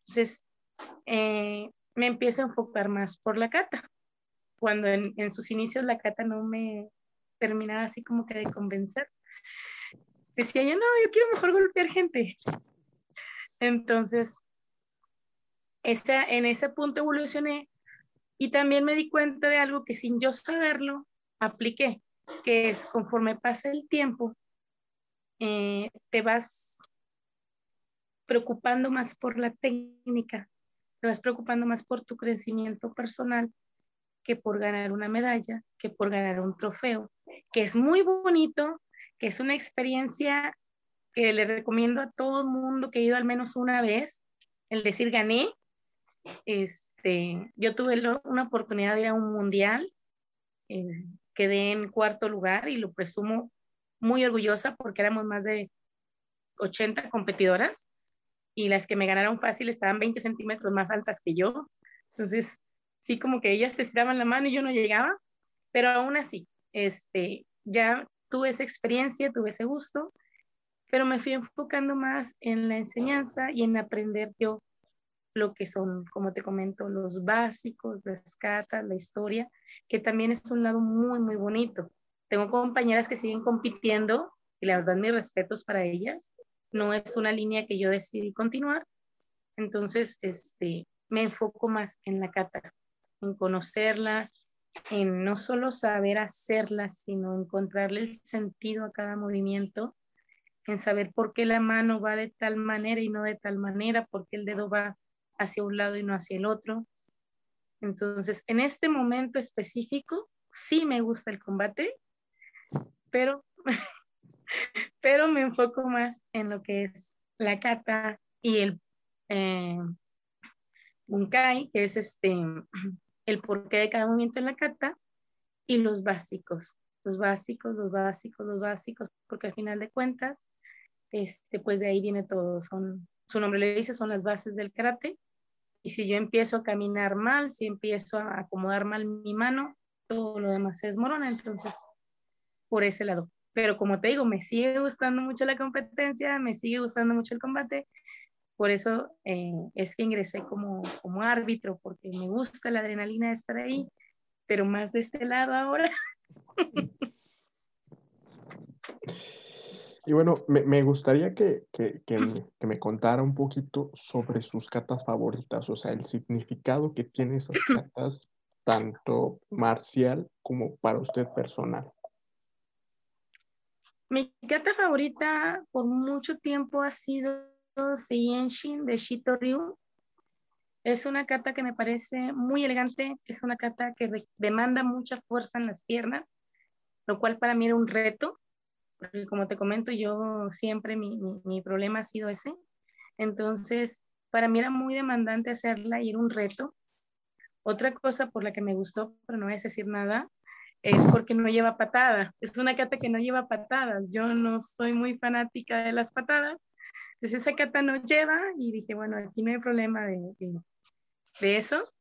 Entonces, eh, me empiezo a enfocar más por la cata. Cuando en, en, sus inicios la cata no me terminaba así como que de convencer. Decía yo, no, yo quiero mejor golpear gente. Entonces, esa, en ese punto evolucioné y también me di cuenta de algo que sin yo saberlo apliqué, que es conforme pasa el tiempo, eh, te vas preocupando más por la técnica, te vas preocupando más por tu crecimiento personal que por ganar una medalla, que por ganar un trofeo, que es muy bonito, que es una experiencia que le recomiendo a todo el mundo que ha ido al menos una vez, el decir gané, este, yo tuve una oportunidad de ir a un mundial, eh, quedé en cuarto lugar y lo presumo muy orgullosa porque éramos más de 80 competidoras y las que me ganaron fácil estaban 20 centímetros más altas que yo. Entonces, sí, como que ellas te estiraban la mano y yo no llegaba, pero aún así, este, ya tuve esa experiencia, tuve ese gusto, pero me fui enfocando más en la enseñanza y en aprender yo lo que son, como te comento, los básicos, las catas, la historia, que también es un lado muy, muy bonito. Tengo compañeras que siguen compitiendo y la verdad mis respetos para ellas. No es una línea que yo decidí continuar. Entonces, este, me enfoco más en la cata, en conocerla, en no solo saber hacerla, sino encontrarle el sentido a cada movimiento, en saber por qué la mano va de tal manera y no de tal manera, por qué el dedo va hacia un lado y no hacia el otro. Entonces, en este momento específico, sí me gusta el combate, pero, pero me enfoco más en lo que es la kata y el eh, bunkai, que es este, el porqué de cada movimiento en la kata, y los básicos, los básicos, los básicos, los básicos, porque al final de cuentas, este, pues de ahí viene todo, son, su nombre le dice, son las bases del karate, y si yo empiezo a caminar mal, si empiezo a acomodar mal mi mano, todo lo demás se desmorona, entonces, por ese lado. Pero como te digo, me sigue gustando mucho la competencia, me sigue gustando mucho el combate, por eso eh, es que ingresé como, como árbitro, porque me gusta la adrenalina de estar ahí, pero más de este lado ahora. Y bueno, me, gustaría que, que, me, contara un poquito sobre sus catas favoritas, o sea, el significado que tienen esas catas, tanto marcial como para usted personal. Mi cata favorita por mucho tiempo ha sido Seiyenshin de Shito Ryu. Es una cata que me parece muy elegante, es una cata que demanda mucha fuerza en las piernas, lo cual para mí era un reto, porque como te comento, yo siempre mi, mi, problema ha sido ese. Entonces, para mí era muy demandante hacerla y era un reto. Otra cosa por la que me gustó, pero no voy a decir nada, es porque no lleva patada. Es una cata que no lleva patadas. Yo no soy muy fanática de las patadas. Entonces esa cata no lleva y dije, bueno, aquí no hay problema de, de eso.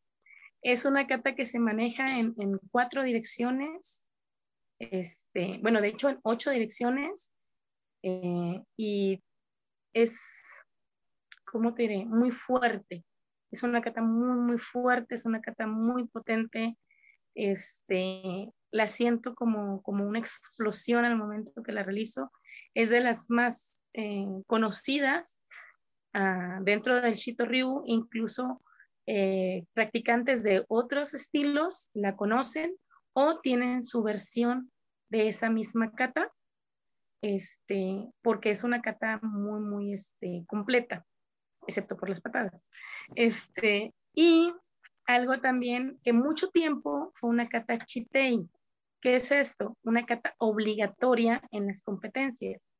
Es una cata que se maneja en, en, cuatro direcciones, este, bueno, de hecho en ocho direcciones, eh, y es, ¿cómo te diré? Muy fuerte. Es una cata muy, muy fuerte, es una cata muy potente. Este, la siento como, como una explosión al momento que la realizo. Es de las más eh, conocidas uh, dentro del Shito Ryu, incluso eh, practicantes de otros estilos la conocen o tienen su versión de esa misma kata, este, porque es una kata muy, muy este, completa, excepto por las patadas. Este, y algo también que mucho tiempo fue una kata chitei. ¿Qué es esto? Una kata obligatoria en las competencias.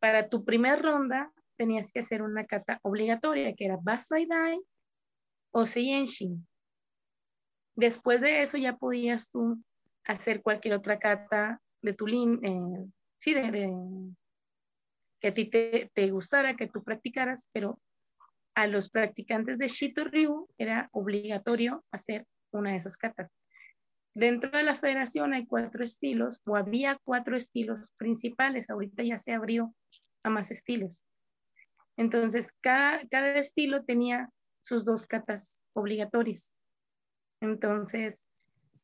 Para tu primera ronda tenías que hacer una kata obligatoria, que era Basai Dai o Seiyenshin. Después de eso ya podías tú hacer cualquier otra kata de tu línea, eh, sí, que a ti te, gustara, que tú practicaras, pero a los practicantes de Shito Ryu era obligatorio hacer una de esas katas. Dentro de la federación hay cuatro estilos, o había cuatro estilos principales, ahorita ya se abrió a más estilos. Entonces, cada, cada estilo tenía sus dos catas obligatorias. Entonces,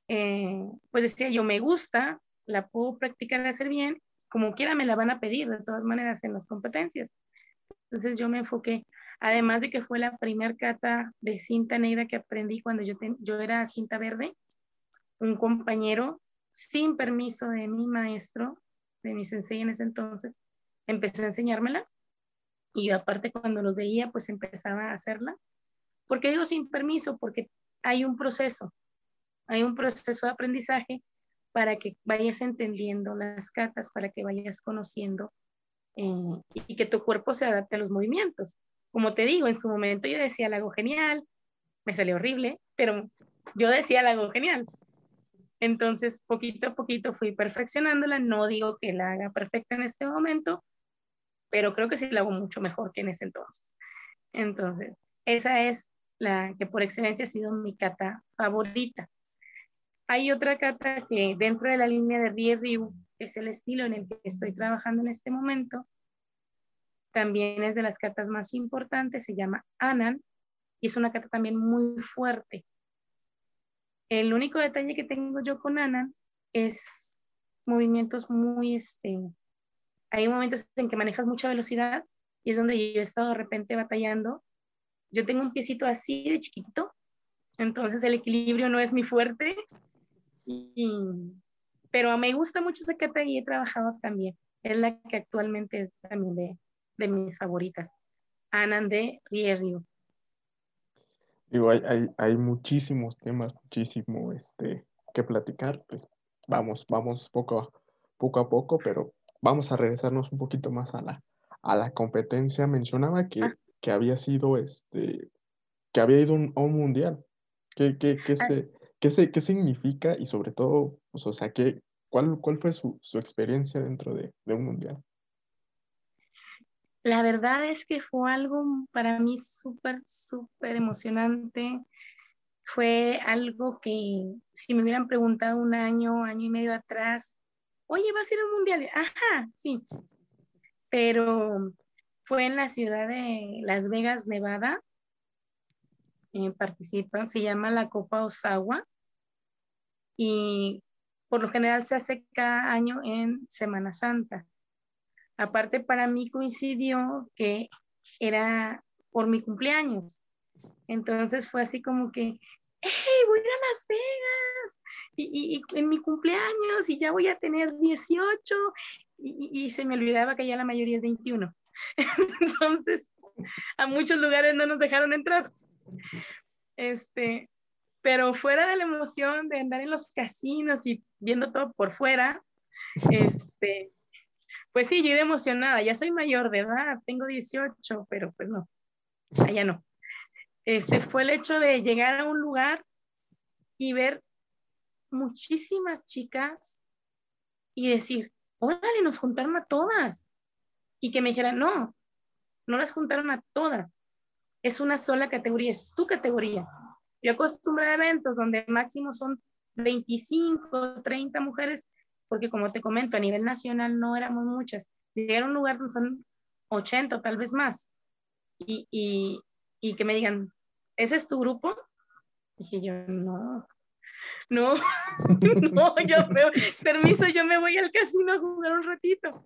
eh, pues decía yo, me gusta, la puedo practicar hacer bien, como quiera me la van a pedir de todas maneras en las competencias. Entonces yo me enfoqué, además de que fue la primera cata de cinta negra que aprendí cuando yo, yo era cinta verde, un compañero sin permiso de mi maestro, de mi sensei en ese entonces, empezó a enseñármela y yo aparte cuando los veía pues empezaba a hacerla ¿Por qué digo sin permiso? Porque hay un proceso, hay un proceso de aprendizaje para que vayas entendiendo las cartas, para que vayas conociendo eh, y que tu cuerpo se adapte a los movimientos. Como te digo, en su momento yo decía, la hago genial, me salió horrible, pero yo decía, la hago genial. Entonces, poquito a poquito fui perfeccionándola. No digo que la haga perfecta en este momento, pero creo que sí la hago mucho mejor que en ese entonces. Entonces, esa es la que por excelencia ha sido mi cata favorita. Hay otra cata que dentro de la línea de Rie Ryu, que es el estilo en el que estoy trabajando en este momento, también es de las catas más importantes, se llama Anan, y es una cata también muy fuerte. El único detalle que tengo yo con Anan es movimientos muy, este, hay momentos en que manejas mucha velocidad y es donde yo he estado de repente batallando yo tengo un piecito así de chiquito, entonces el equilibrio no es mi fuerte, pero me gusta mucho esa cata y he trabajado también. Es la que actualmente es también de, de mis favoritas. Anan de Rierio. Digo, hay, hay, hay, muchísimos temas, muchísimo este, que platicar. Pues vamos, vamos poco, poco a poco, pero vamos a regresarnos un poquito más a la, a la competencia. Mencionaba que, Ah. que había sido, este, que había ido un- a un mundial. ¿Qué, qué, qué, Ah. se, qué, se- qué significa y sobre todo, pues, o sea, qué, cuál, cuál fue su, su experiencia dentro de, de un mundial? La verdad es que fue algo para mí súper, súper emocionante. Fue algo que si me hubieran preguntado un año, año y medio atrás, oye, ¿vas a ir a un mundial? Ajá, sí. Pero fue en la ciudad de Las Vegas, Nevada. Eh, participan, se llama la Copa Osawa y por lo general se hace cada año en Semana Santa. Aparte para mí coincidió que era por mi cumpleaños. Entonces fue así como que, hey, voy a Las Vegas y, en mi cumpleaños y ya voy a tener 18 y, y- y se me olvidaba que ya la mayoría es 21. Entonces, a muchos lugares no nos dejaron entrar. Este, pero fuera de la emoción de andar en los casinos y viendo todo por fuera, este, pues sí, yo iba emocionada, ya soy mayor de edad, tengo 18, pero pues no, allá no. Este fue el hecho de llegar a un lugar y ver muchísimas chicas y decir, órale, nos juntaron a todas. Y que me dijeran, no, no las juntaron a todas. Es una sola categoría, es tu categoría. Yo acostumbro a eventos donde máximo son 25, 30 mujeres, porque como te comento, a nivel nacional no éramos muchas. Llegar a un lugar donde son 80 o tal vez más. Y, y, que me digan, ¿ese es tu grupo? Dije yo, no, no, no, yo veo, permiso, yo me voy al casino a jugar un ratito.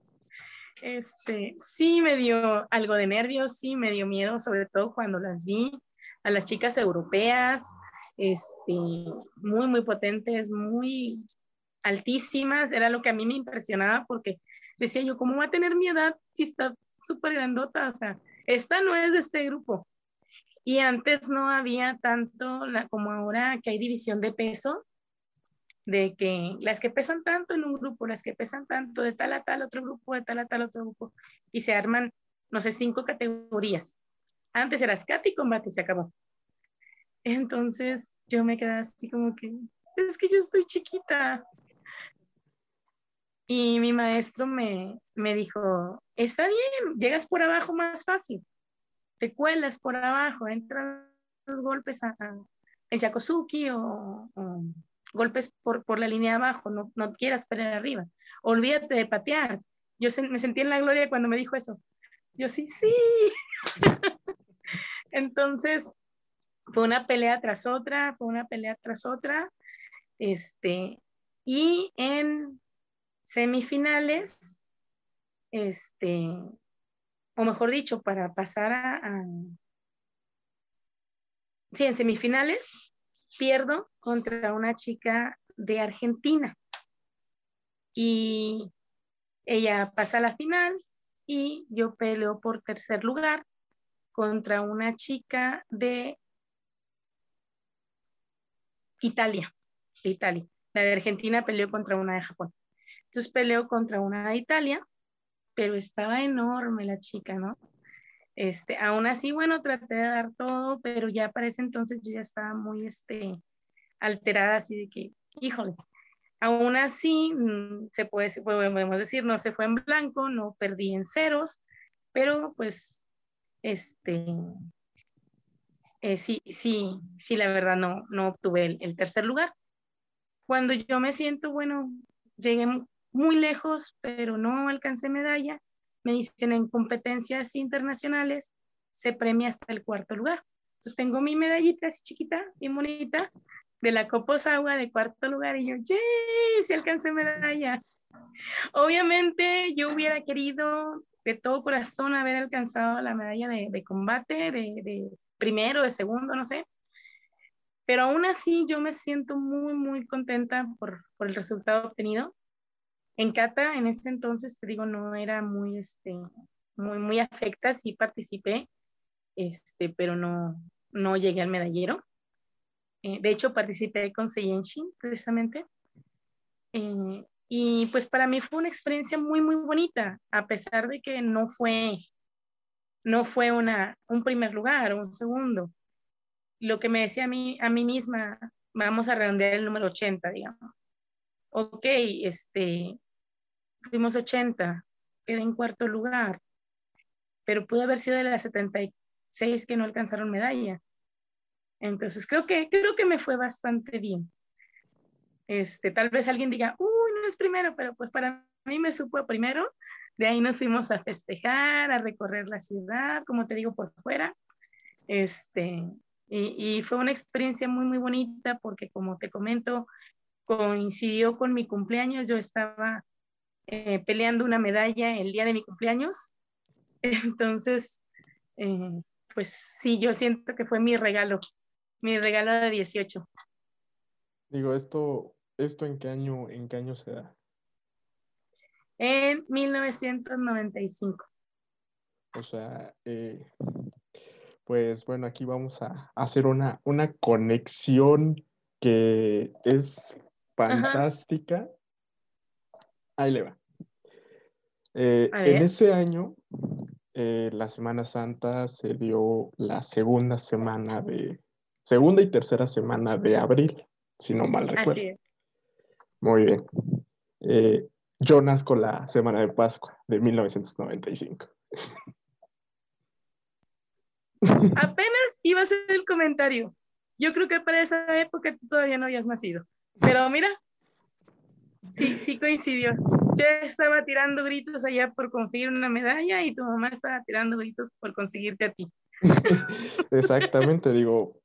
Este, sí me dio algo de nervios, sí me dio miedo, sobre todo cuando las vi a las chicas europeas, este, muy, muy potentes, muy altísimas, era lo que a mí me impresionaba porque decía yo, ¿cómo va a tener mi edad si está súper grandota? O sea, esta no es de este grupo. Y antes no había tanto la, como ahora que hay división de peso, de que las que pesan tanto en un grupo, las que pesan tanto de tal a tal otro grupo, de tal a tal otro grupo, y se arman, no sé, cinco categorías. Antes era scat y combate, se acabó. Entonces yo me quedé así como que, es que yo estoy chiquita. Y mi maestro me, me dijo, está bien, llegas por abajo más fácil, te cuelas por abajo, entran los golpes a, a el Yakosuki o, golpes por, por la línea de abajo, no, no quieras pelear arriba. Olvídate de patear. Yo me sentí en la gloria cuando me dijo eso. Yo sí, sí. Entonces, fue una pelea tras otra, fue una pelea tras otra. Este, y en semifinales, este, o mejor dicho, para pasar a, a sí, en semifinales, pierdo contra una chica de Argentina. Y ella pasa a la final y yo peleo por tercer lugar contra una chica de Italia, de Italia. La de Argentina peleó contra una de Japón. Entonces peleó contra una de Italia, pero estaba enorme la chica, ¿no? Este, aún así, bueno, traté de dar todo, pero ya para ese entonces yo ya estaba muy, este, alterada, así de que, híjole, aún así, mm, se puede, podemos decir, no se fue en blanco, no perdí en ceros, pero pues, este, eh, sí, sí, sí, la verdad no, no obtuve el, el, tercer lugar. Cuando yo me siento, bueno, llegué muy lejos, pero no alcancé medalla, me dicen en competencias internacionales, se premia hasta el cuarto lugar. Entonces tengo mi medallita así chiquita, bien bonita, de la Copa Osawa de cuarto lugar y yo, ¡yay! Se alcancé medalla. Obviamente yo hubiera querido de todo corazón haber alcanzado la medalla de, de combate, de, de, primero, de segundo, no sé. Pero aún así yo me siento muy, muy contenta por, por el resultado obtenido. En Cata, en ese entonces, te digo, no era muy, este, muy, muy afecta, sí participé, este, pero no, no llegué al medallero. Eh, de hecho, participé con Seiyenshin, precisamente. Eh, Y pues para mí fue una experiencia muy, muy bonita, a pesar de que no fue, no fue una, un primer lugar un segundo. Lo que me decía a mí, a mí misma, vamos a redondear el número 80, digamos. Ok, este, fuimos 80, quedé en cuarto lugar, pero pudo haber sido de las 76 que no alcanzaron medalla. Entonces creo que, creo que me fue bastante bien. Este, tal vez alguien diga, uy, no es primero, pero pues para mí me supo primero. De ahí nos fuimos a festejar, a recorrer la ciudad, como te digo, por fuera. Este, y, y fue una experiencia muy, muy bonita porque, como te comento, coincidió con mi cumpleaños. Yo estaba eh, peleando una medalla el día de mi cumpleaños. Entonces, eh, pues sí, yo siento que fue mi regalo, mi regalo de 18. Digo, esto, ¿esto en qué año, en qué año se da? En 1995. O sea, eh, pues bueno, aquí vamos a hacer una, una conexión que es fantástica. Ahí le va. Eh, en ese año, eh, la Semana Santa se dio la segunda semana de, segunda y tercera semana de abril, si no mal recuerdo. Así es. Muy bien. Eh, yo nazco la semana de Pascua de 1995. Apenas iba a hacer el comentario. Yo creo que para esa época todavía no habías nacido. Pero mira, sí, sí coincidió. Yo estaba tirando gritos allá por conseguir una medalla y tu mamá estaba tirando gritos por conseguirte a ti. Exactamente, digo.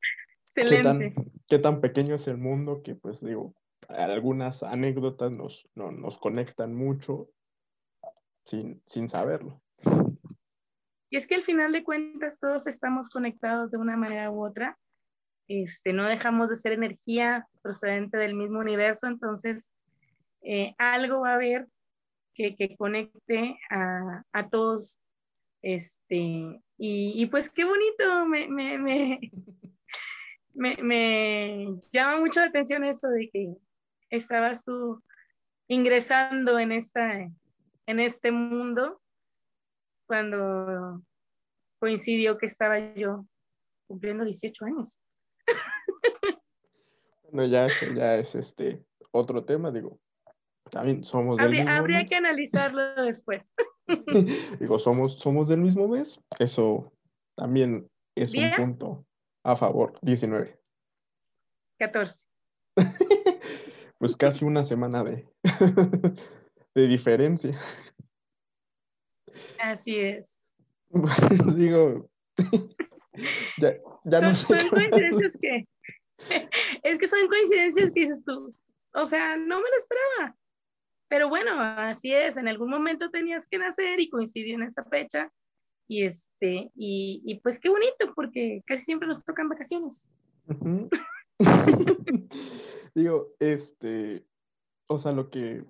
Excelente. Qué tan, pequeño es el mundo que, pues, digo, algunas anécdotas nos, nos conectan mucho sin, sin saberlo. Y es que al final de cuentas todos estamos conectados de una manera u otra este, no dejamos de ser energía procedente del mismo universo, entonces eh, algo va a haber que, conecte a, todos. Este, y, pues qué bonito, me, me, llama mucho la atención eso de que estabas tú ingresando en, esta, en este mundo cuando coincidió que estaba yo cumpliendo 18 años. Bueno, ya ya es este otro tema, digo. También somos del habría, mismo habría que analizarlo después. digo, somos, somos del mismo mes. Eso también es un punto a favor. 19. 14. pues casi una semana de, de diferencia. Así es. digo, ya, ya no sé son coincidencias que es que son coincidencias que dices tú, o sea, no me lo esperaba. Pero bueno, así es, en algún momento tenías que nacer y coincidió en esa fecha. Y, este, y, y pues qué bonito, porque casi siempre nos tocan vacaciones. digo, este, o sea, lo que,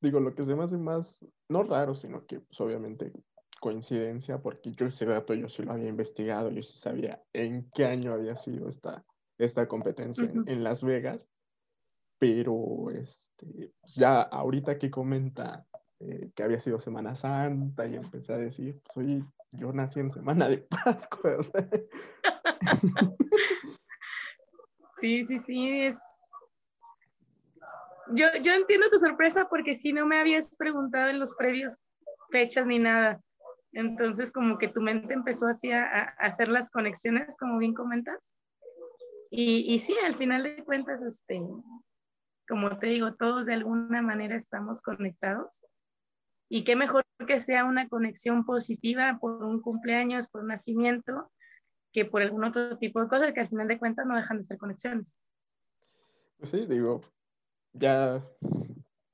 digo, lo que se me hace más, no raro, sino que pues obviamente coincidencia, porque yo ese dato yo sí lo había investigado, yo sí sabía en qué año había sido esta, esta competencia en, Las Vegas, pero este, pues, ya ahorita que comenta eh, que había sido Semana Santa y empecé a decir, pues, oye, yo nací en Semana de Pascua. Sí, sí, sí, es... Yo, yo entiendo tu sorpresa porque si no me habías preguntado en los previos fechas ni nada. Entonces, como que tu mente empezó así a, a hacer las conexiones, como bien comentas. Y, y sí, al final de cuentas, este, como te digo, todos de alguna manera estamos conectados. Y qué mejor que sea una conexión positiva por un cumpleaños, por un nacimiento, que por algún otro tipo de cosas que al final de cuentas no dejan de ser conexiones. Pues sí, digo, ya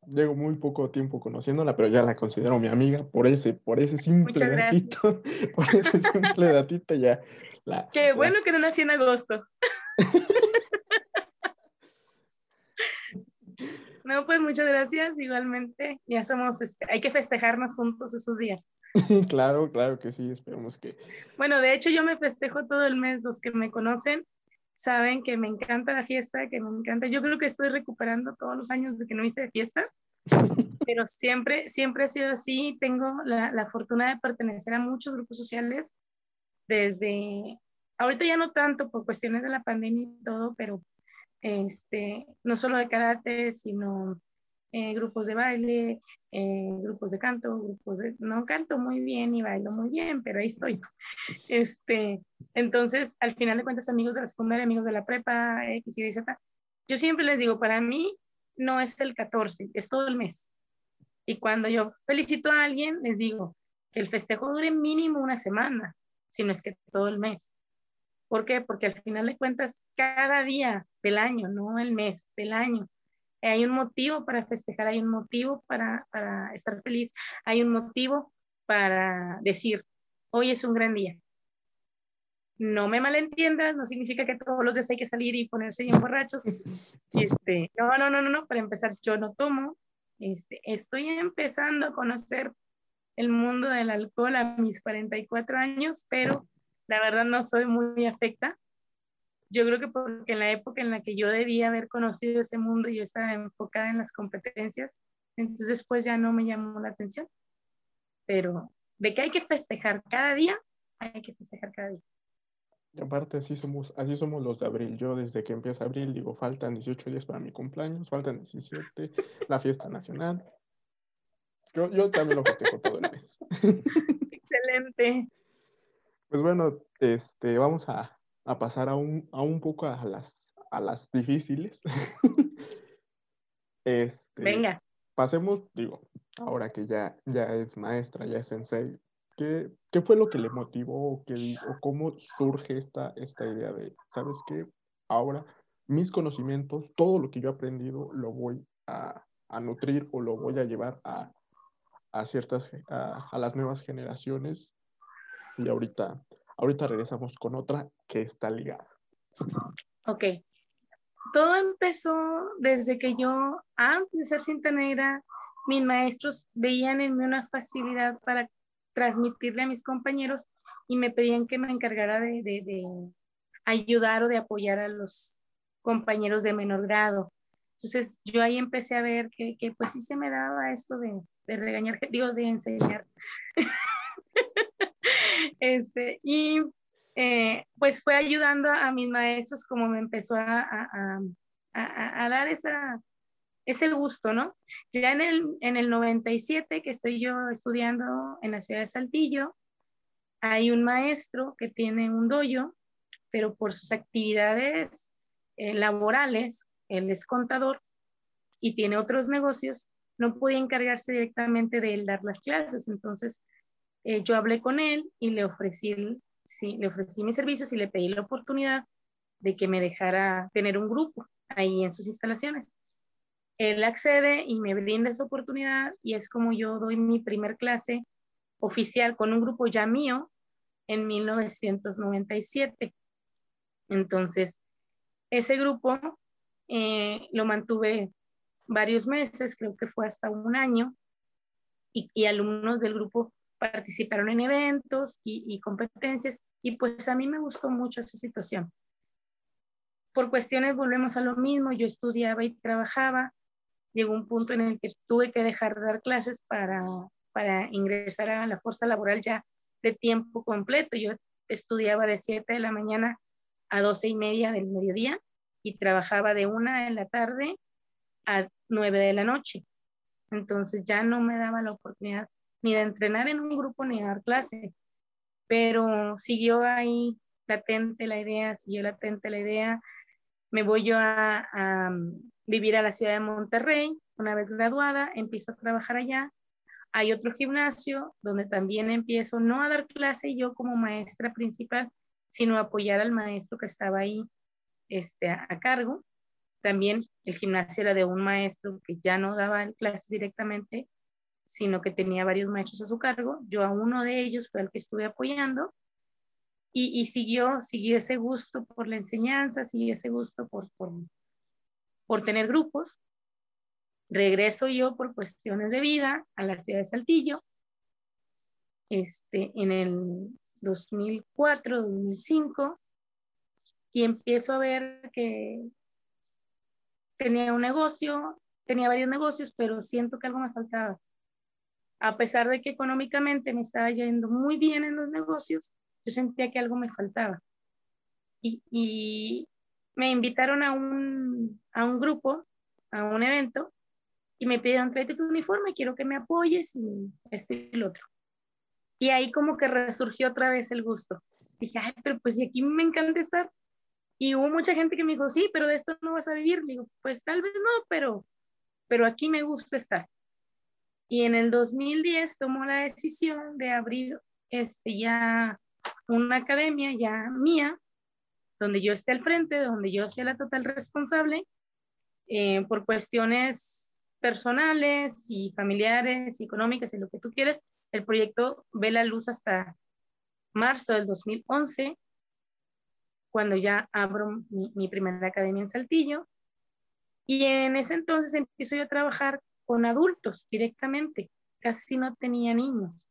llevo muy poco tiempo conociéndola, pero ya la considero mi amiga por ese, por ese simple datito, por ese simple datito ya. La, Qué bueno que no nací en agosto. No, pues muchas gracias. Igualmente, ya somos, este, hay que festejarnos juntos esos días. claro, claro que sí, esperemos que. Bueno, de hecho, yo me festejo todo el mes. Los que me conocen saben que me encanta la fiesta, que me encanta. Yo creo que estoy recuperando todos los años de que no hice fiesta. pero siempre, siempre ha sido así. Tengo la, la fortuna de pertenecer a muchos grupos sociales desde, ahorita ya no tanto por cuestiones de la pandemia y todo, pero este, no solo de karate, sino eh, grupos de baile, eh, grupos de canto, grupos de, no canto muy bien y bailo muy bien, pero ahí estoy. Este, entonces, al final de cuentas, amigos de la secundaria, amigos de la prepa, X, Y, Z, yo siempre les digo, para mí no es el 14, es todo el mes. Y cuando yo felicito a alguien, les digo que el festejo dure mínimo una semana, si no es que todo el mes. ¿Por qué? Porque al final de cuentas, cada día del año, no el mes, del año, hay un motivo para festejar, hay un motivo para, para estar feliz, hay un motivo para decir, hoy es un gran día. No me malentiendas, no significa que todos los días hay que salir y ponerse bien borrachos. Este, no, no, no, no, no, para empezar, yo no tomo, este, estoy empezando a conocer el mundo del alcohol a mis 44 años, pero la verdad no soy muy afecta. Yo creo que porque en la época en la que yo debía haber conocido ese mundo, yo estaba enfocada en las competencias, entonces después ya no me llamó la atención. Pero de que hay que festejar cada día, hay que festejar cada día. Y aparte así somos, así somos los de abril. Yo desde que empieza abril digo, faltan 18 días para mi cumpleaños, faltan 17, la fiesta nacional. Yo, yo también lo festejo todo el mes. Excelente. Pues bueno, este, vamos a, a pasar a un, a un poco a las, a las difíciles. este, Venga. Pasemos, digo, ahora que ya, ya es maestra, ya es sensei, ¿qué, qué fue lo que le motivó o, qué, o cómo surge esta, esta idea de, ¿sabes qué? Ahora mis conocimientos, todo lo que yo he aprendido, lo voy a, a nutrir o lo voy a llevar a, a ciertas, a, a las nuevas generaciones. Y ahorita Ahorita regresamos con otra que está ligada. Ok. Todo empezó desde que yo, antes de ser cinta mis maestros veían en mí una facilidad para transmitirle a mis compañeros y me pedían que me encargara de, de, ayudar o de apoyar a los compañeros de menor grado. Entonces yo ahí empecé a ver que, que pues sí se me daba esto de, de regañar, digo, de enseñar. este, y eh, pues fue ayudando a mis maestros como me empezó a, a, a, dar esa, ese gusto, ¿no? Ya en el, en el 97 que estoy yo estudiando en la ciudad de Saltillo, hay un maestro que tiene un doyo, pero por sus actividades eh, laborales, él es contador y tiene otros negocios, no puede encargarse directamente de dar las clases, entonces eh, yo hablé con él y le ofrecí, le ofrecí mis servicios y le pedí la oportunidad de que me dejara tener un grupo ahí en sus instalaciones. Él accede y me brinda esa oportunidad y es como yo doy mi primer clase oficial con un grupo ya mío en 1997. Entonces, ese grupo eh, lo mantuve varios meses, creo que fue hasta un año, y alumnos del grupo participaron en eventos y, competencias y pues a mí me gustó mucho esa situación. Por cuestiones volvemos a lo mismo, yo estudiaba y trabajaba, llegó un punto en el que tuve que dejar de dar clases para, para ingresar a la fuerza laboral ya de tiempo completo. Yo estudiaba de 7 de la mañana a 12 y media del mediodía y trabajaba de 1 de la tarde a 9 de la noche. Entonces ya no me daba la oportunidad ni de entrenar en un grupo ni de dar clase, pero siguió ahí latente la idea, siguió latente la idea. Me voy yo a, mm, vivir a la ciudad de Monterrey, una vez graduada, empiezo a trabajar allá. Hay otro gimnasio donde también empiezo no a dar clase yo como maestra principal, sino a apoyar al maestro que estaba ahí este, a, a cargo. También el gimnasio era de un maestro que ya no daba clases directamente, sino que tenía varios maestros a su cargo. Yo a uno de ellos fue el que estuve apoyando y, siguió, siguió ese gusto por la enseñanza, siguió ese gusto por, por, por tener grupos. Regreso yo por cuestiones de vida a la ciudad de Saltillo. Este, en el 2004, 2005, y empiezo a ver que tenía un negocio, tenía varios negocios, pero siento que algo me faltaba. A pesar de que económicamente me estaba yendo muy bien en los negocios, yo sentía que algo me faltaba. Y, me invitaron a un, a un grupo, a un evento, y me pidieron, tráete tu uniforme, quiero que me apoyes y este y el otro. Y ahí como que resurgió otra vez el gusto. Dije, ay, pero pues si aquí me encanta estar. Y hubo mucha gente que me dijo, sí, pero de esto no vas a vivir. digo, pues tal vez no, pero, pero aquí me gusta estar. Y en el 2010 tomó la decisión de abrir este, ya una academia ya mía, donde yo esté al frente, donde yo sea la total responsable, eh, por cuestiones personales y familiares, económicas y lo que tú quieres, el proyecto ve la luz hasta marzo del 2011, cuando ya abro mi, primera academia en Saltillo. Y en ese entonces empiezo yo a trabajar con adultos directamente. Casi no tenía niños.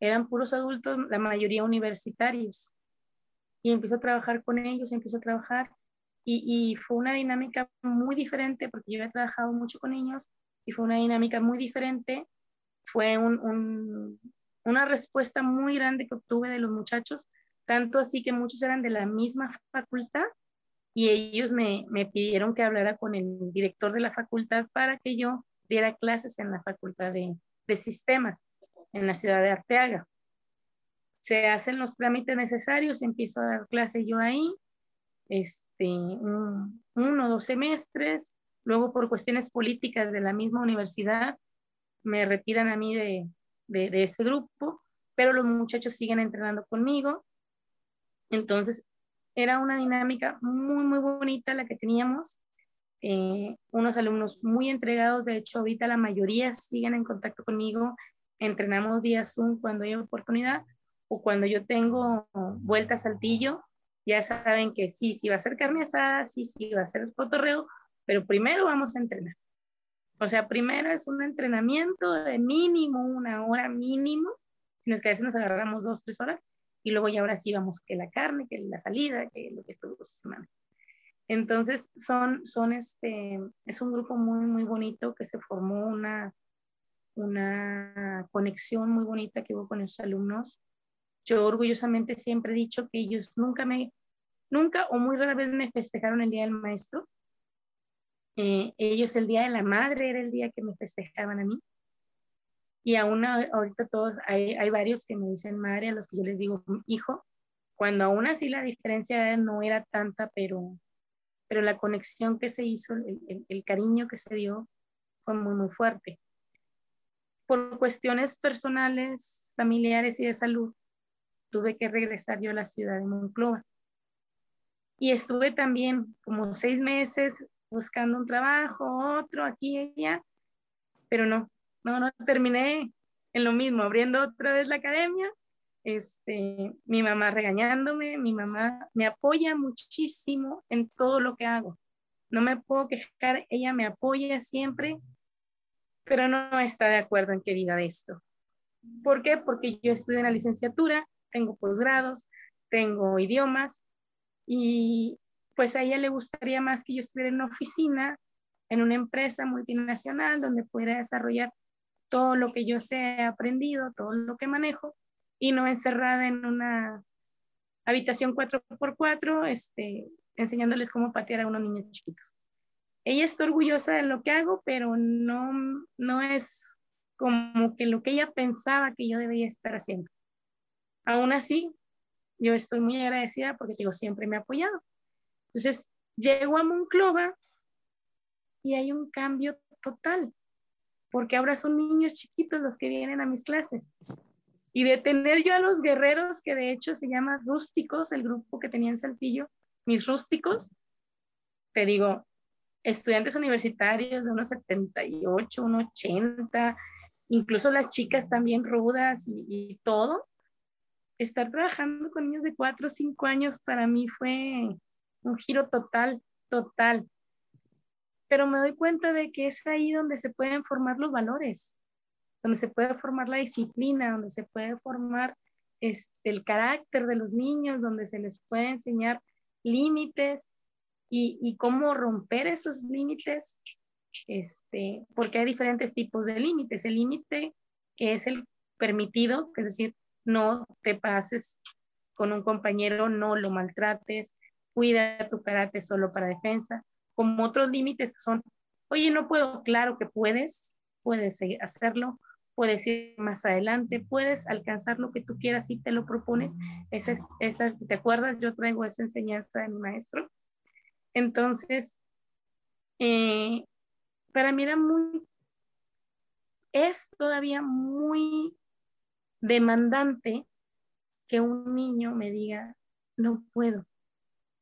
Eran puros adultos, la mayoría universitarios. Y empiezo a trabajar con ellos, empiezo a trabajar y, fue una dinámica muy diferente porque yo he trabajado mucho con niños y fue una dinámica muy diferente. Fue una respuesta muy grande que obtuve de los muchachos, tanto así que muchos eran de la misma facultad y ellos me, me pidieron que hablara con el director de la facultad para que yo diera clases en la facultad de, de sistemas en la ciudad de Arteaga. Se hacen los trámites necesarios, empiezo a dar clase yo ahí este, uno o dos semestres, luego por cuestiones políticas de la misma universidad me retiran a mí de, de, ese grupo, pero los muchachos siguen entrenando conmigo. Entonces, era una dinámica muy, muy bonita la que teníamos. Eh, unos alumnos muy entregados, de hecho, ahorita la mayoría siguen en contacto conmigo. Entrenamos vía Zoom cuando hay oportunidad o cuando yo tengo vuelta a Saltillo, ya saben que sí, sí va a ser carne asada, sí, sí va a ser cotorreo, pero primero vamos a entrenar. O sea, primero es un entrenamiento de mínimo una hora mínimo, si nos que a veces nos agarramos dos, tres horas, y luego ya ahora sí vamos que la carne, que la salida, que lo que estuvo semana. Entonces, son, son este, es un grupo muy, muy bonito que se formó una, una conexión muy bonita que hubo con los alumnos yo orgullosamente siempre he dicho que ellos nunca me, nunca o muy rara vez me festejaron el Día del Maestro. Eh, ellos el Día de la Madre era el día que me festejaban a mí. Y aún ahorita todos, hay, hay varios que me dicen madre, a los que yo les digo hijo, cuando aún así la diferencia no era tanta, pero, pero la conexión que se hizo, el, cariño que se dio fue muy, muy fuerte. Por cuestiones personales, familiares y de salud, tuve que regresar yo a la ciudad de Moncloa. Y estuve también como seis meses buscando un trabajo, otro aquí y allá, pero no, no, no terminé en lo mismo, abriendo otra vez la academia, este, mi mamá regañándome, mi mamá me apoya muchísimo en todo lo que hago. No me puedo quejar, ella me apoya siempre, pero no está de acuerdo en que diga esto. ¿Por qué? Porque yo estudié en la licenciatura tengo posgrados, tengo idiomas y pues a ella le gustaría más que yo estuviera en una oficina, en una empresa multinacional donde pudiera desarrollar todo lo que yo sé aprendido, todo lo que manejo y no encerrada en una habitación 4x4 este, enseñándoles cómo patear a unos niños chiquitos. Ella está orgullosa de lo que hago, pero no, no es como que lo que ella pensaba que yo debía estar haciendo. Aún así, yo estoy muy agradecida porque digo, siempre me ha apoyado. Entonces, llego a Monclova y hay un cambio total, porque ahora son niños chiquitos los que vienen a mis clases. Y de tener yo a los guerreros, que de hecho se llama Rústicos, el grupo que tenía en Saltillo, mis rústicos, te digo, estudiantes universitarios de unos 78, unos 80, incluso las chicas también rudas y, y todo, estar trabajando con niños de 4 o 5 años para mí fue un giro total, total. Pero me doy cuenta de que es ahí donde se pueden formar los valores, donde se puede formar la disciplina, donde se puede formar este, el carácter de los niños, donde se les puede enseñar límites y, y cómo romper esos límites este, porque hay diferentes tipos de límites. El límite que es el permitido, es decir, no te pases con un compañero, no lo maltrates, cuida tu karate solo para defensa, como otros límites que son, oye, no puedo, claro que puedes, puedes hacerlo, puedes ir más adelante, puedes alcanzar lo que tú quieras si te lo propones. Esa, esa, ¿Te acuerdas? Yo traigo esa enseñanza de mi maestro. Entonces, eh, para mí era muy, es todavía muy demandante que un niño me diga, no puedo,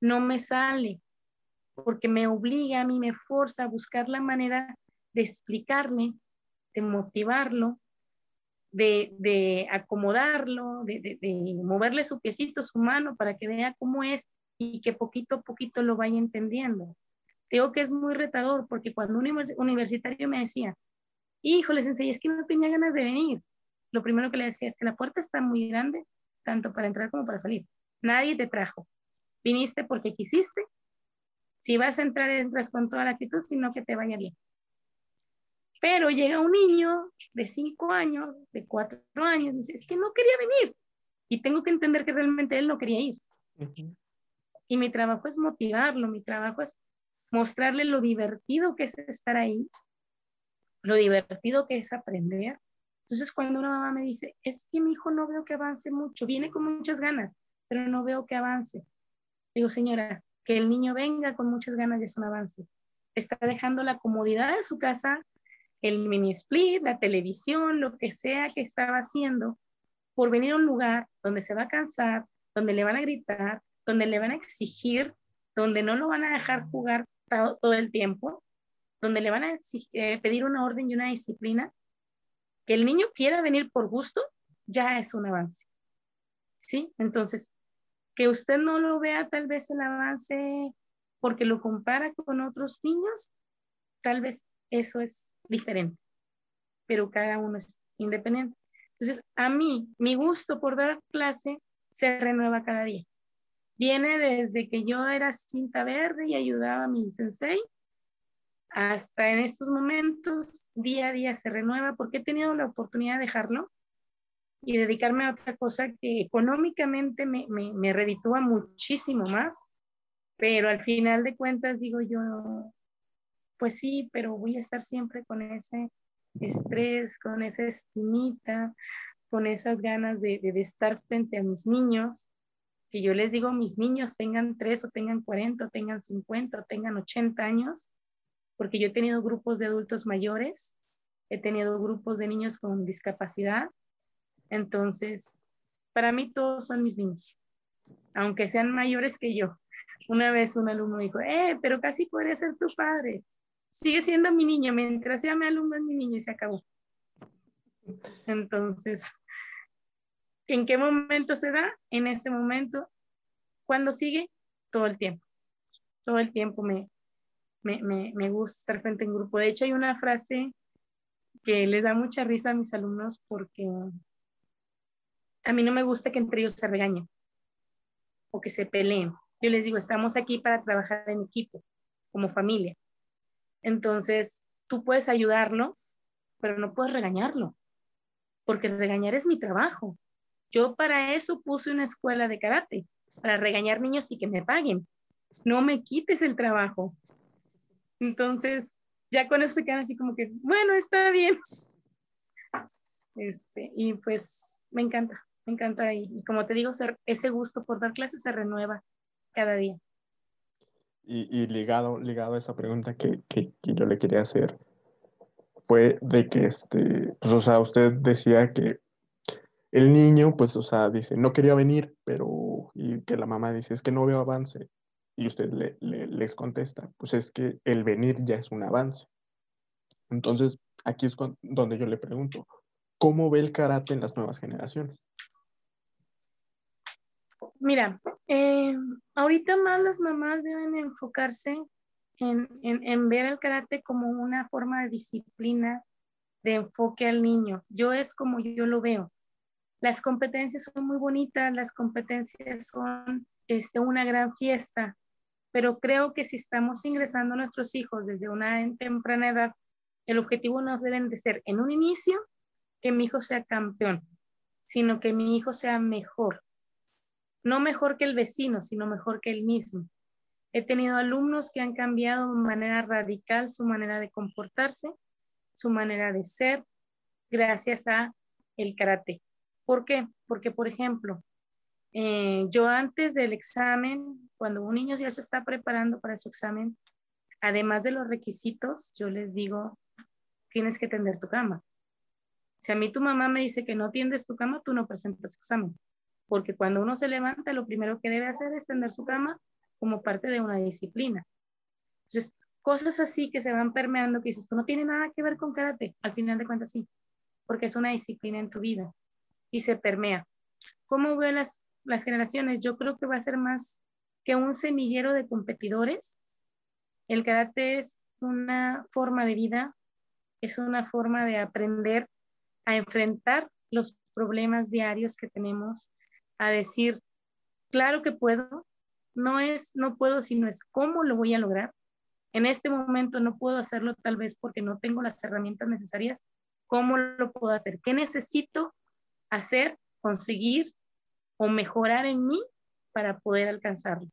no me sale, porque me obliga a mí, me forza a buscar la manera de explicarme, de motivarlo, de, acomodarlo, de, moverle su piecito, su mano para que vea cómo es y que poquito a poquito lo vaya entendiendo. Digo que es muy retador porque cuando un universitario me decía, híjole, sensei, es que no tenía ganas de venir, lo primero que le decía es que la puerta está muy grande, tanto para entrar como para salir. Nadie te trajo. Viniste porque quisiste. Si vas a entrar, entras con toda la actitud, sino que te vaya bien. Pero llega un niño de cinco años, de cuatro años, y dice, es que no quería venir. Y tengo que entender que realmente él no quería ir. Y mi trabajo es motivarlo, mi trabajo es mostrarle lo divertido que es estar ahí, lo divertido que es aprender. Entonces, cuando una mamá me dice, es que mi hijo no veo que avance mucho, viene con muchas ganas, pero no veo que avance. Digo, señora, que el niño venga con muchas ganas y es un avance. Está dejando la comodidad de su casa, el mini split, la televisión, lo que sea que estaba haciendo, por venir a un lugar donde se va a cansar, donde le van a gritar, donde le van a exigir, donde no lo van a dejar jugar todo, el tiempo, donde le van a eh, pedir una orden y una disciplina, que el niño quiera venir por gusto, ya es un avance. ¿Sí? Entonces, que usted no lo vea tal vez el avance porque lo compara con otros niños, tal vez eso es diferente, pero cada uno es independiente. Entonces, a mí, mi gusto por dar clase se renueva cada día. Viene desde que yo era cinta verde y ayudaba a mi sensei, hasta en estos momentos, día a día se renueva porque he tenido la oportunidad de dejarlo y dedicarme a otra cosa que económicamente me, me, me reditúa muchísimo más, pero al final de cuentas digo yo, pues sí, pero voy a estar siempre con ese estrés, con esa espinita, con esas ganas de, estar frente a mis niños, que yo les digo, mis niños tengan tres o tengan 40 o tengan 50 o tengan 80 años, porque yo he tenido grupos de adultos mayores, he tenido grupos de niños con discapacidad, entonces, para mí todos son mis niños, aunque sean mayores que yo. Una vez un alumno dijo, eh, pero casi puede ser tu padre sigue siendo mi niño, mientras sea mi alumno es mi niño y se acabó. Entonces, ¿en qué momento se da? En ese momento, cuando sigue, todo el tiempo. Todo el tiempo me, me, me, me gusta estar frente un grupo. De hecho, hay una frase que les da mucha risa a mis alumnos porque a mí no me gusta que entre ellos se regañen o que se peleen. Yo les digo, estamos aquí para trabajar en equipo, como familia. Entonces, tú puedes ayudarlo, pero no puedes regañarlo, porque regañar es mi trabajo. Yo para eso puse una escuela de karate, para regañar niños y que me paguen. No me quites el trabajo. Entonces, ya con eso se quedan así como que, bueno, está bien. Este, y pues me encanta, me encanta. Y, como te digo, ese gusto por dar clases se renueva cada día. Y, ligado, ligado a esa pregunta que, que, yo le quería hacer, fue de que, este, pues, o sea, usted decía que el niño, pues, o sea, dice, no quería venir, pero, y que la mamá dice, es que no veo avance. Y usted le, les contesta, pues es que el venir ya es un avance. Entonces, aquí es donde yo le pregunto, ¿cómo ve el karate en las nuevas generaciones? Mira, eh, ahorita más las mamás deben enfocarse en, en, ver el karate como una forma de disciplina, de enfoque al niño. Yo es como yo lo veo. Las competencias son muy bonitas, las competencias son este, una gran fiesta, pero creo que si estamos ingresando a nuestros hijos desde una temprana edad, el objetivo no debe de ser en un inicio que mi hijo sea campeón, sino que mi hijo sea mejor. No mejor que el vecino, sino mejor que él mismo. He tenido alumnos que han cambiado de manera radical su manera de comportarse, su manera de ser, gracias a el karate. ¿Por qué? Porque, por ejemplo, eh, yo antes del examen, cuando un niño ya se está preparando para su examen, además de los requisitos, yo les digo, tienes que tender tu cama. Si a mí tu mamá me dice que no tiendes tu cama, tú no presentas examen. Porque cuando uno se levanta, lo primero que debe hacer es tender su cama como parte de una disciplina. Entonces, cosas así que se van permeando, que dices, tú no tiene nada que ver con karate. Al final de cuentas, sí, porque es una disciplina en tu vida y se permea. ¿Cómo veo las las generaciones, yo creo que va a ser más que un semillero de competidores. El karate es una forma de vida, es una forma de aprender a enfrentar los problemas diarios que tenemos, a decir, claro que puedo, no es no puedo, sino es cómo lo voy a lograr. En este momento no puedo hacerlo tal vez porque no tengo las herramientas necesarias. ¿Cómo lo puedo hacer? ¿Qué necesito hacer, conseguir o mejorar en mí para poder alcanzarlo.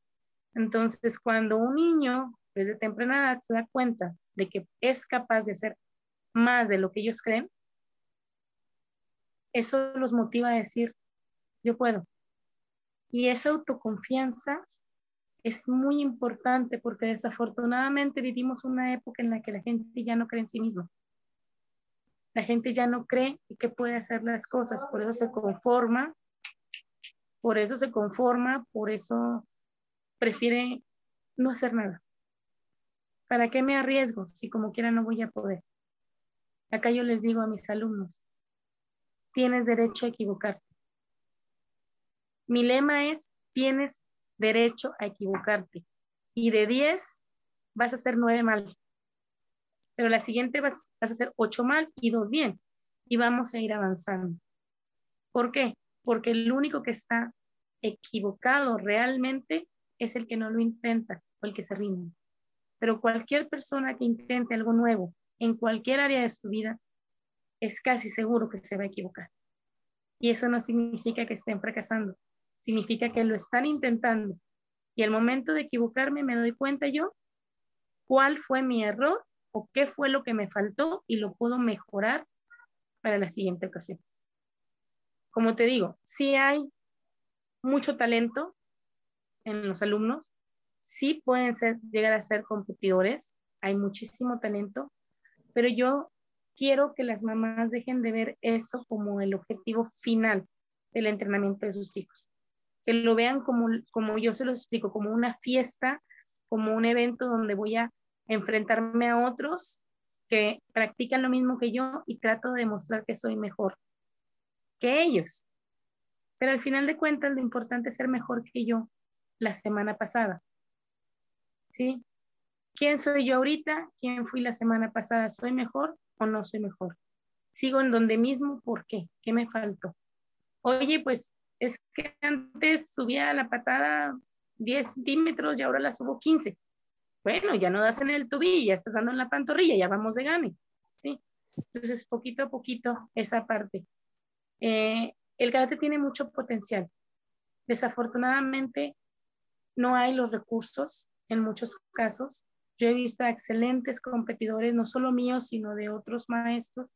Entonces, cuando un niño desde temprana edad se da cuenta de que es capaz de hacer más de lo que ellos creen, eso los motiva a decir, yo puedo. Y esa autoconfianza es muy importante porque desafortunadamente vivimos una época en la que la gente ya no cree en sí misma. La gente ya no cree que puede hacer las cosas, por eso se conforma por eso se conforma, por eso prefiere no hacer nada. ¿Para qué me arriesgo si como quiera no voy a poder? Acá yo les digo a mis alumnos, tienes derecho a equivocarte. Mi lema es, tienes derecho a equivocarte. Y de 10 vas a hacer 9 mal. Pero la siguiente vas, a hacer 8 mal y 2 bien. Y vamos a ir avanzando. ¿Por qué? porque el único que está equivocado realmente es el que no lo intenta o el que se rinde. Pero cualquier persona que intente algo nuevo en cualquier área de su vida, es casi seguro que se va a equivocar. Y eso no significa que estén fracasando, significa que lo están intentando. Y al momento de equivocarme me doy cuenta yo cuál fue mi error o qué fue lo que me faltó y lo puedo mejorar para la siguiente ocasión como te digo, sí hay mucho talento en los alumnos, sí pueden ser, llegar a ser competidores, hay muchísimo talento, pero yo quiero que las mamás dejen de ver eso como el objetivo final del entrenamiento de sus hijos, que lo vean como, como yo se lo explico, como una fiesta, como un evento donde voy a enfrentarme a otros que practican lo mismo que yo y trato de demostrar que soy mejor que ellos. Pero al final de cuentas, lo importante es ser mejor que yo la semana pasada. ¿Sí? ¿Quién soy yo ahorita? ¿Quién fui la semana pasada? ¿Soy mejor o no soy mejor? ¿Sigo en donde mismo? ¿Por qué? ¿Qué me faltó? Oye, pues es que antes subía la patada 10 centímetros y ahora la subo 15. Bueno, ya no das en el tubi, ya estás dando en la pantorrilla, ya vamos de gane. ¿sí? Entonces, poquito a poquito esa parte. Eh, el karate tiene mucho potencial. Desafortunadamente, no hay los recursos en muchos casos. Yo he visto a excelentes competidores, no solo míos, sino de otros maestros,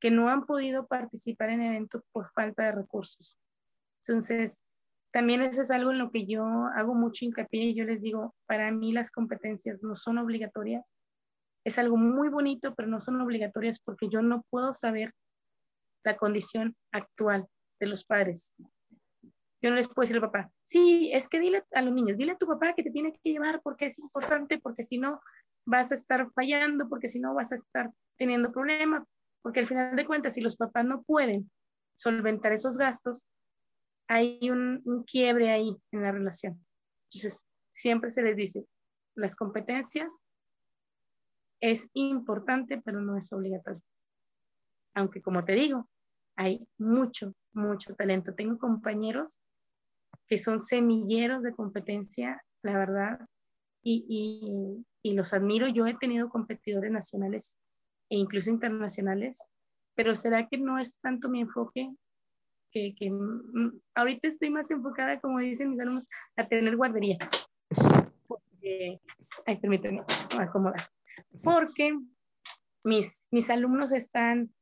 que no han podido participar en eventos por falta de recursos. Entonces, también eso es algo en lo que yo hago mucho hincapié y yo les digo, para mí las competencias no son obligatorias. Es algo muy bonito, pero no son obligatorias porque yo no puedo saber la condición actual de los padres. Yo no les puedo decir al papá, sí, es que dile a los niños, dile a tu papá que te tiene que llevar porque es importante, porque si no vas a estar fallando, porque si no vas a estar teniendo problemas, porque al final de cuentas, si los papás no pueden solventar esos gastos, hay un, quiebre ahí en la relación. Entonces, siempre se les dice, las competencias es importante, pero no es obligatorio. Aunque como te digo, hay mucho, mucho talento. Tengo compañeros que son semilleros de competencia, la verdad, y, y, los admiro. Yo he tenido competidores nacionales e incluso internacionales, pero ¿será que no es tanto mi enfoque? Que, que mm, ahorita estoy más enfocada, como dicen mis alumnos, a tener guardería. Porque, ay, permítanme acomodar. Porque mis, mis alumnos están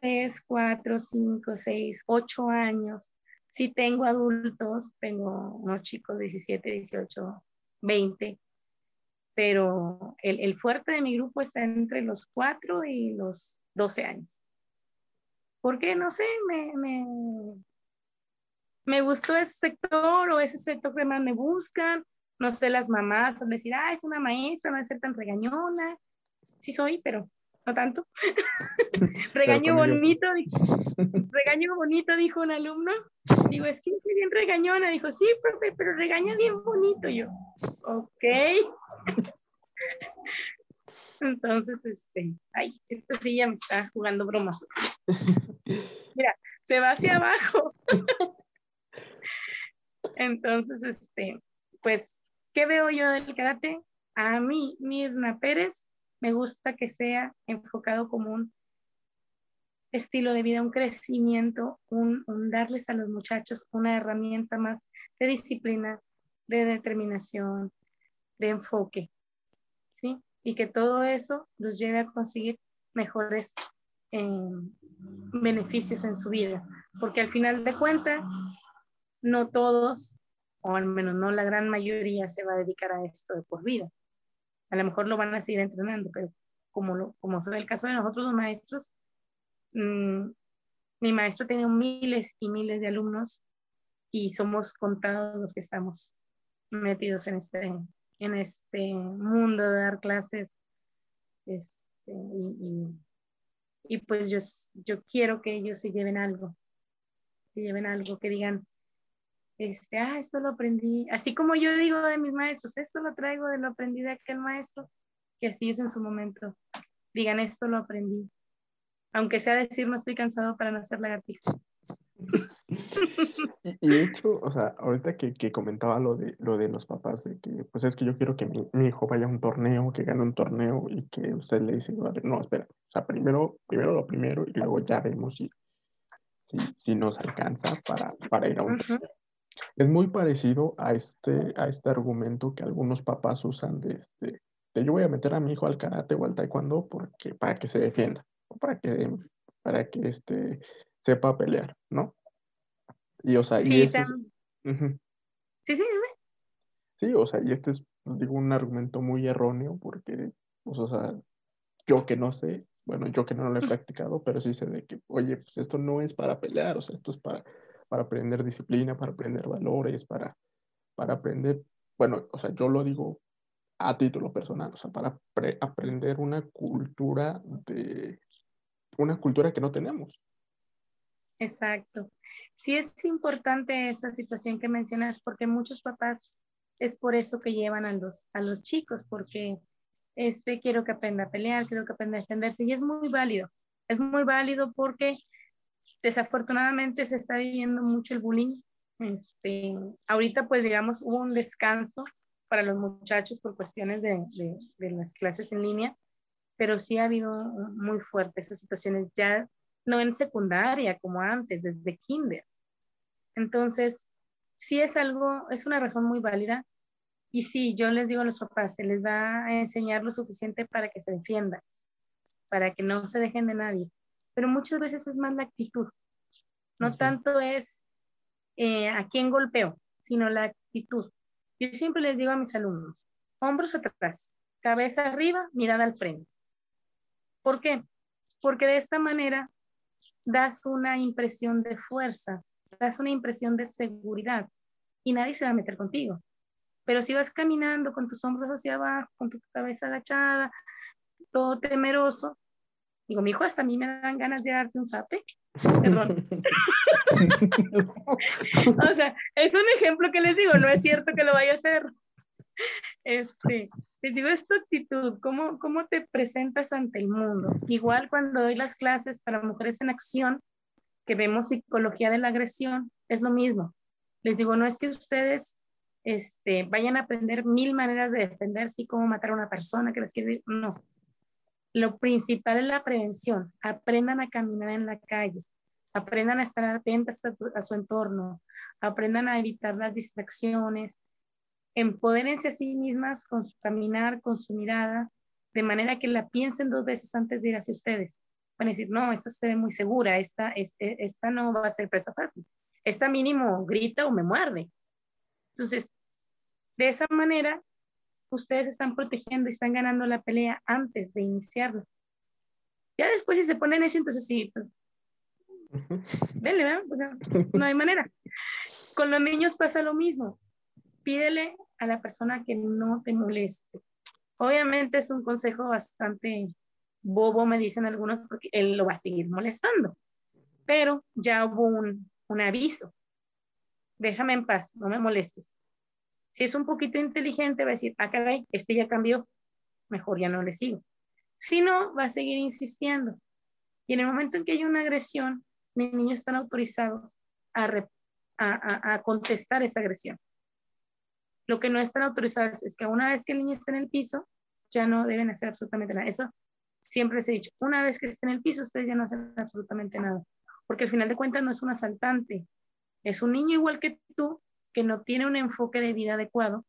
3, 4, 5, 6, 8 años. Si tengo adultos, tengo unos chicos 17, 18, 20, pero el, el, fuerte de mi grupo está entre los 4 y los 12 años. Porque, no sé, me, me, me gustó ese sector o ese sector que más me buscan. No sé, las mamás van a decir, ah, es una maestra, no va a ser tan regañona. Sí soy, pero no tanto. regaño bonito, regaño bonito, dijo un alumno. Digo, es que es bien regañona. Dijo, sí, profe, pero regaña bien bonito. Yo, ok. Entonces, este, ay, esta silla me está jugando bromas. Mira, se va hacia abajo. Entonces, este, pues, ¿qué veo yo del karate? A mí, Mirna Pérez, me gusta que sea enfocado como un estilo de vida, un crecimiento, un, darles a los muchachos una herramienta más de disciplina, de determinación, de enfoque, ¿sí? Y que todo eso los lleve a conseguir mejores em, beneficios en su vida, porque al final de cuentas, no todos, o al menos no la gran mayoría, se va a dedicar a esto de por vida. A lo mejor lo van a seguir entrenando, pero como, lo, como fue el caso de nosotros los maestros, mm, mi maestro tiene miles y miles de alumnos y somos contados los que estamos metidos en este, en este mundo de dar clases. Este, y, pues yo, yo quiero que ellos se lleven algo, se lleven algo, que digan, este, ah, esto lo aprendí, así como yo digo de mis maestros, esto lo traigo de lo aprendí de aquel maestro, que así es en su momento, digan, esto lo aprendí, aunque sea decir, no estoy cansado para no hacer lagartijas. Y, de hecho, o sea, ahorita que, que, comentaba lo de, lo de los papás, de que pues es que yo quiero que mi, mi, hijo vaya a un torneo, que gane un torneo y que usted le dice, no, espera, o sea, primero, primero lo primero y luego ya vemos si, si, si nos alcanza para, para ir a un torneo. Es muy parecido a este, a este argumento que algunos papás usan de, de, yo voy a meter a mi hijo al karate o al taekwondo porque, para que se defienda, o para que, para que este, sepa pelear, ¿no? Y o sea, y ese Sí, sí, Sí, o sea, y este es, digo, un argumento muy erróneo porque, pues, o sea, yo que no sé, bueno, yo que no lo he practicado, pero sí sé de que, oye, pues esto no es para pelear, o sea, esto es para para aprender disciplina, para aprender valores, para, para aprender, bueno, o sea, yo lo digo a título personal, o sea, para aprender una cultura de, una cultura que no tenemos. Exacto. Sí es importante esa situación que mencionas porque muchos papás es por eso que llevan a los, a los chicos, porque este, quiero que aprenda a pelear, quiero que aprenda a defenderse y es muy válido. Es muy válido porque Desafortunadamente se está viviendo mucho el bullying. Este, ahorita pues digamos hubo un descanso para los muchachos por cuestiones de, de, las clases en línea, pero sí ha habido muy fuertes esas situaciones ya no en secundaria como antes, desde kinder. Entonces, sí es algo, es una razón muy válida. Y sí, yo les digo a los papás, se les va a enseñar lo suficiente para que se defiendan, para que no se dejen de nadie pero muchas veces es más la actitud. No tanto es eh, a quién golpeo, sino la actitud. Yo siempre les digo a mis alumnos, hombros atrás, cabeza arriba, mirada al frente. ¿Por qué? Porque de esta manera das una impresión de fuerza, das una impresión de seguridad y nadie se va a meter contigo. Pero si vas caminando con tus hombros hacia abajo, con tu cabeza agachada, todo temeroso, Digo, mi hijo, hasta a mí me dan ganas de darte un zape. Perdón. o sea, es un ejemplo que les digo, no es cierto que lo vaya a hacer. Este, les digo, es tu actitud, ¿cómo, cómo te presentas ante el mundo. Igual cuando doy las clases para mujeres en acción, que vemos psicología de la agresión, es lo mismo. Les digo, no es que ustedes este, vayan a aprender mil maneras de defenderse y cómo matar a una persona que les quiere. No. Lo principal es la prevención. Aprendan a caminar en la calle. Aprendan a estar atentas a, su entorno. Aprendan a evitar las distracciones. Empodérense a sí mismas con su caminar, con su mirada, de manera que la piensen dos veces antes de ir hacia ustedes. Van a decir, no, esta se ve muy segura, esta, este, esta no va a ser presa fácil. Esta mínimo grita o me muerde. Entonces, de esa manera, ustedes están protegiendo y están ganando la pelea antes de iniciarla. Ya después si se ponen eso, entonces sí, pues, ¿verdad? no hay manera. Con los niños pasa lo mismo. Pídele a la persona que no te moleste. Obviamente es un consejo bastante bobo, me dicen algunos, porque él lo va a seguir molestando. Pero ya hubo un, un aviso. Déjame en paz, no me molestes. Si es un poquito inteligente, va a decir, ah, caray, este ya cambió, mejor ya no le sigo. Si no, va a seguir insistiendo. Y en el momento en que hay una agresión, mis niños están autorizados a, a, contestar esa agresión. Lo que no están autorizados es que una vez que el niño está en el piso, ya no deben hacer absolutamente nada. Eso siempre se ha dicho, una vez que esté en el piso, ustedes ya no hacen absolutamente nada. Porque al final de cuentas no es un asaltante, es un niño igual que tú que no tiene un enfoque de vida adecuado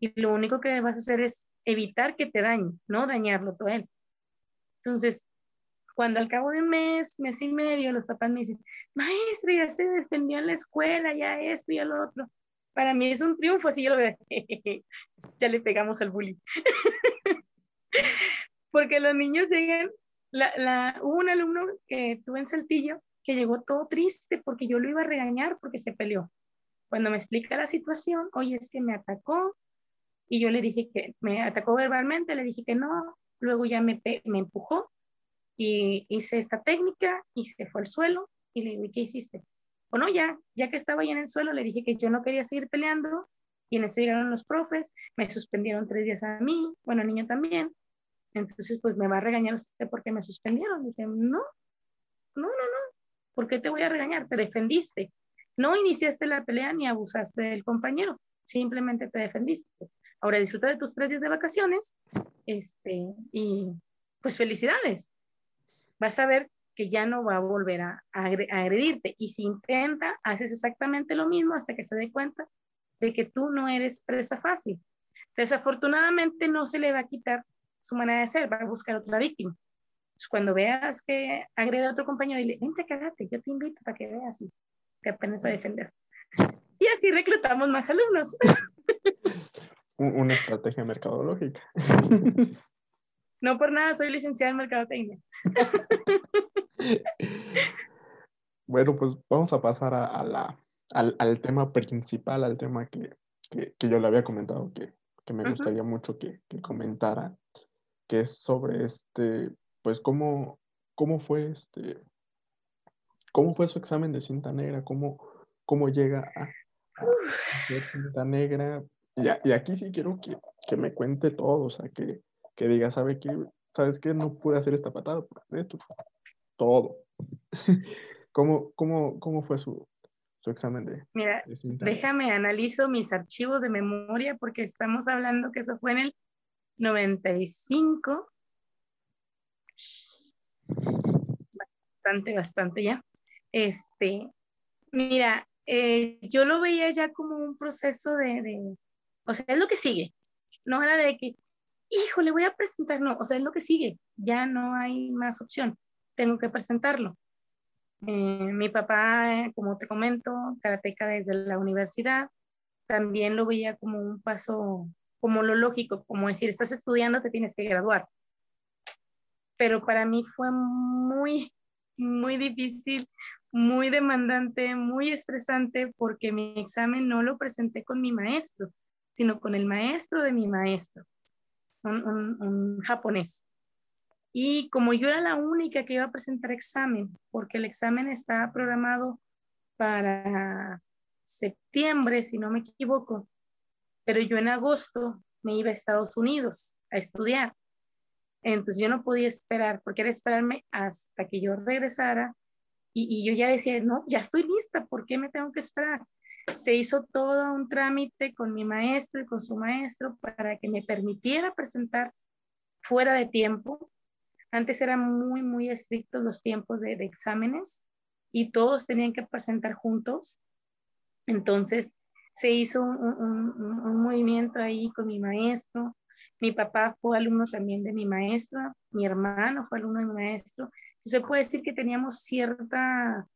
y lo único que vas a hacer es evitar que te dañe, no dañarlo todo él. Entonces, cuando al cabo de un mes, mes y medio, los papás me dicen, maestro, ya se defendió en la escuela, ya esto, y lo otro. Para mí es un triunfo, así yo lo veo, ya le pegamos al bullying. Porque los niños llegan, la, hubo un alumno que tuve en Saltillo que llegó todo triste porque yo lo iba a regañar porque se peleó. Cuando me explica la situación, oye, es que me atacó y yo le dije que me atacó verbalmente, le dije que no, luego ya me, me empujó y hice esta técnica y se fue al suelo y le dije, ¿qué hiciste? Bueno, ya, ya que estaba ahí en el suelo, le dije que yo no quería seguir peleando y en eso llegaron los profes, me suspendieron tres días a mí, bueno, niño también. Entonces, pues me va a regañar usted porque me suspendieron. dije, no, no, no, no, ¿por qué te voy a regañar? Te defendiste. No iniciaste la pelea ni abusaste del compañero, simplemente te defendiste. Ahora disfruta de tus tres días de vacaciones este, y pues felicidades. Vas a ver que ya no va a volver a, agredirte. Y si intenta, haces exactamente lo mismo hasta que se dé cuenta de que tú no eres presa fácil. Desafortunadamente no se le va a quitar su manera de ser, va a buscar otra víctima. cuando veas que agrede a otro compañero, dile, vente, quédate, yo te invito para que veas y que apenas a defender. Y así reclutamos más alumnos. Una estrategia mercadológica. No por nada, soy licenciada en Mercadotecnia. Bueno, pues vamos a pasar a, la, al, tema principal, al tema que, yo le había comentado, que, me gustaría mucho que, comentara, que es sobre este, pues cómo, cómo fue este, cómo fue su examen de cinta negra, cómo, cómo llega a, a cinta negra. Y, aquí sí quiero que, me cuente todo, o sea, que, que diga, ¿sabe qué? ¿Sabes qué? No pude hacer esta patada por esto. Todo. ¿Cómo, cómo, cómo fue su, su examen de, Mira, déjame analizo mis archivos de memoria porque estamos hablando que eso fue en el 95. Bastante, bastante ya. Este, mira, eh, yo lo veía ya como un proceso de, de, o sea, es lo que sigue. No era de que, hijo, le voy a presentar, no, o sea, es lo que sigue. Ya no hay más opción. Tengo que presentarlo. Eh, mi papá, como te comento, karateca desde la universidad, también lo veía como un paso, como lo lógico, como decir, estás estudiando, te tienes que graduar. Pero para mí fue muy, muy difícil muy demandante, muy estresante, porque mi examen no lo presenté con mi maestro, sino con el maestro de mi maestro, un, japonés. Y como yo era la única que iba a presentar examen, porque el examen está programado para septiembre, si no me equivoco, pero yo en agosto me iba a Estados Unidos a estudiar. Entonces yo no podía esperar, porque era esperarme hasta que yo regresara y, yo ya decía, no, ya estoy lista, ¿por qué me tengo que esperar? Se hizo todo un trámite con mi maestro y con su maestro para que me permitiera presentar fuera de tiempo. Antes eran muy, muy estrictos los tiempos de, exámenes y todos tenían que presentar juntos. Entonces se hizo un, movimiento ahí con mi maestro. Mi papá fue alumno también de mi maestro, mi hermano fue alumno de mi maestro. Entonces se puede decir que teníamos cierta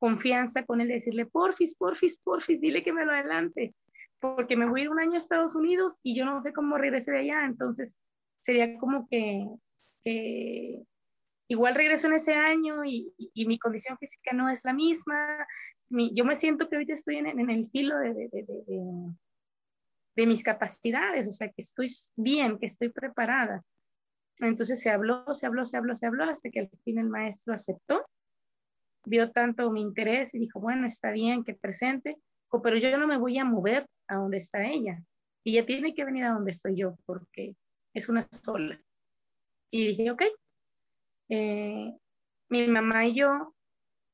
confianza con él, decirle, porfis, porfis, porfis, dile que me lo adelante, porque me voy a ir un año a Estados Unidos y yo no sé cómo regrese de allá, entonces sería como que, igual regreso en ese año y, mi condición física no es la misma, yo me siento que ahorita estoy en, el filo de, de, de, mis capacidades, o sea, que estoy bien, que estoy preparada. Entonces se habló, se habló, se habló, se habló, hasta que al fin el maestro aceptó vio tanto mi interés y dijo, bueno, está bien que presente, pero yo no me voy a mover a donde está ella. Y ella tiene que venir a donde estoy yo porque es una sola. Y dije, ok. Eh, mi mamá y yo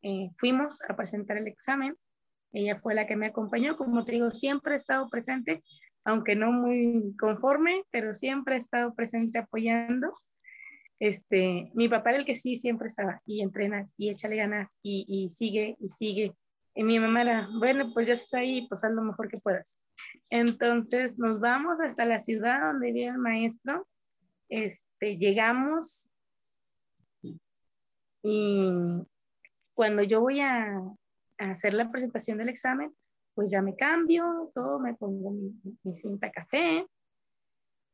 eh, fuimos a presentar el examen. Ella fue la que me acompañó. Como te digo, siempre he estado presente, aunque no muy conforme, pero siempre he estado presente apoyando este, mi papá el que sí siempre estaba y entrenas y échale ganas y, y sigue y sigue. Y mi mamá era, bueno, pues ya estás ahí, pues haz lo mejor que puedas. Entonces nos vamos hasta la ciudad donde vive el maestro. Este, llegamos y cuando yo voy a, a, hacer la presentación del examen, pues ya me cambio, todo, me pongo mi, mi cinta café,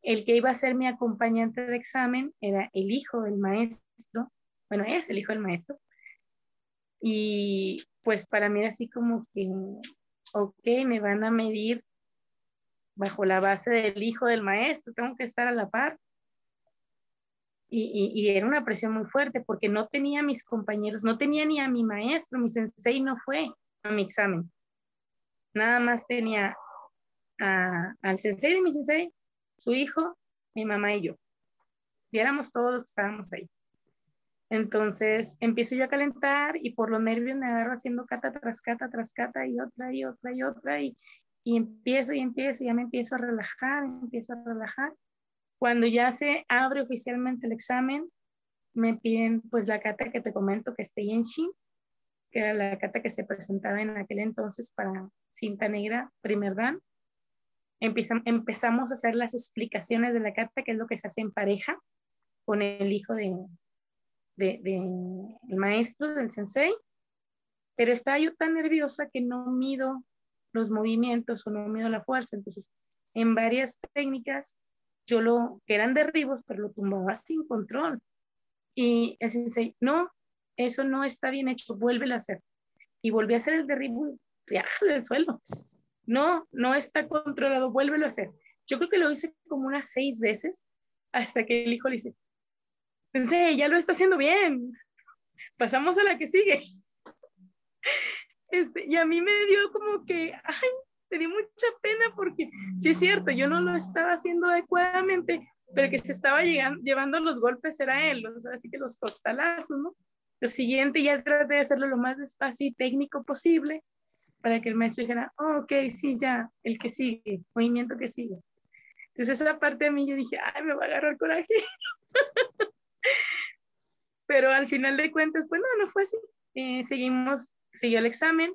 el que iba a ser mi acompañante de examen era el hijo del maestro, bueno, es el hijo del maestro. Y pues para mí era así como que, ok, me van a medir bajo la base del hijo del maestro, tengo que estar a la par. Y, y, era una presión muy fuerte porque no tenía a mis compañeros, no tenía ni a mi maestro, mi sensei no fue a mi examen. Nada más tenía al sensei de mi sensei, su hijo, mi mamá y yo. Y éramos todos los que estábamos ahí. Entonces empiezo yo a calentar y por los nervios me agarro haciendo cata tras cata tras cata y otra y otra y otra y, y empiezo y empiezo y ya me empiezo a relajar, empiezo a relajar. Cuando ya se abre oficialmente el examen, me piden pues la cata que te comento que esté en Shin, que era la cata que se presentaba en aquel entonces para cinta negra primer dan empezamos a hacer las explicaciones de la carta, que es lo que se hace en pareja con el hijo de, de, el maestro, del sensei, pero estaba yo tan nerviosa que no mido los movimientos o no mido la fuerza, entonces en varias técnicas yo lo, que eran derribos, pero lo tumbaba sin control. Y el sensei, no, eso no está bien hecho, vuélvelo a hacer. Y volví a hacer el derribo del suelo. No, no está controlado, vuélvelo a hacer. Yo creo que lo hice como unas seis veces hasta que el hijo le dice, Sensei, ya lo está haciendo bien. Pasamos a la que sigue. Este, y a mí me dio como que, ay, me dio mucha pena porque sí es cierto, yo no lo estaba haciendo adecuadamente, pero que se estaba llegando, llevando los golpes era él, así que los costalazos, ¿no? Lo siguiente ya traté de hacerlo lo más despacio y técnico posible para que el maestro dijera, oh, ok, sí, ya, el que sigue, movimiento que sigue. Entonces esa parte de mí yo dije, ay, me va a agarrar coraje. Pero al final de cuentas, pues no, no fue así. Eh, seguimos, siguió el examen,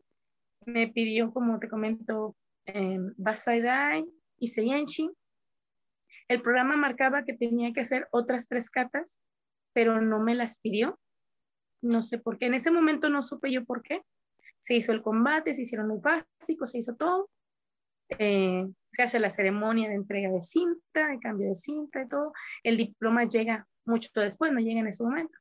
me pidió, como te comento, eh, Basaidai y Seienshi. El programa marcaba que tenía que hacer otras tres catas, pero no me las pidió. No sé por qué. En ese momento no supe yo por qué se hizo el combate, se hicieron los básicos, se hizo todo. Eh, se hace la ceremonia de entrega de cinta, de cambio de cinta y todo. El diploma llega mucho después, no llega en ese momento.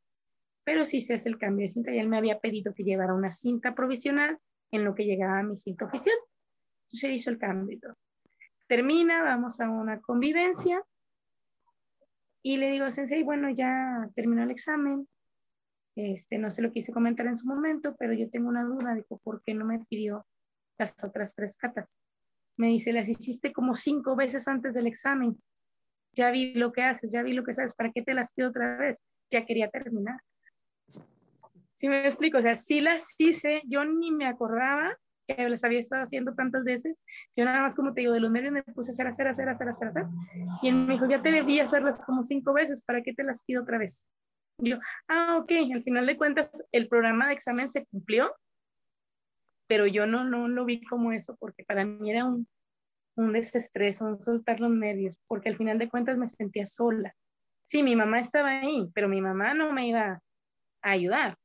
Pero sí se hace el cambio de cinta y él me había pedido que llevara una cinta provisional en lo que llegaba a mi cinta oficial. Se hizo el cambio y todo. Termina, vamos a una convivencia y le digo, Sensei, bueno, ya terminó el examen, este, no se lo quise comentar en su momento, pero yo tengo una duda, dijo, ¿por qué no me pidió las otras tres catas? Me dice, las hiciste como cinco veces antes del examen. Ya vi lo que haces, ya vi lo que sabes, ¿para qué te las pido otra vez? Ya quería terminar. ¿Sí me explico? O sea, sí las hice, yo ni me acordaba que les había estado haciendo tantas veces, yo nada más como te digo, de los nervios me puse a hacer, hacer, hacer, hacer, hacer, hacer. Y él me dijo, ya te debí hacerlas como cinco veces, ¿para qué te las pido otra vez? Yo, ah, ok, al final de cuentas el programa de examen se cumplió, pero yo no, no lo vi como eso, porque para mí era un, un desestrés, un soltar los nervios, porque al final de cuentas me sentía sola. Sí, mi mamá estaba ahí, pero mi mamá no me iba a ayudar.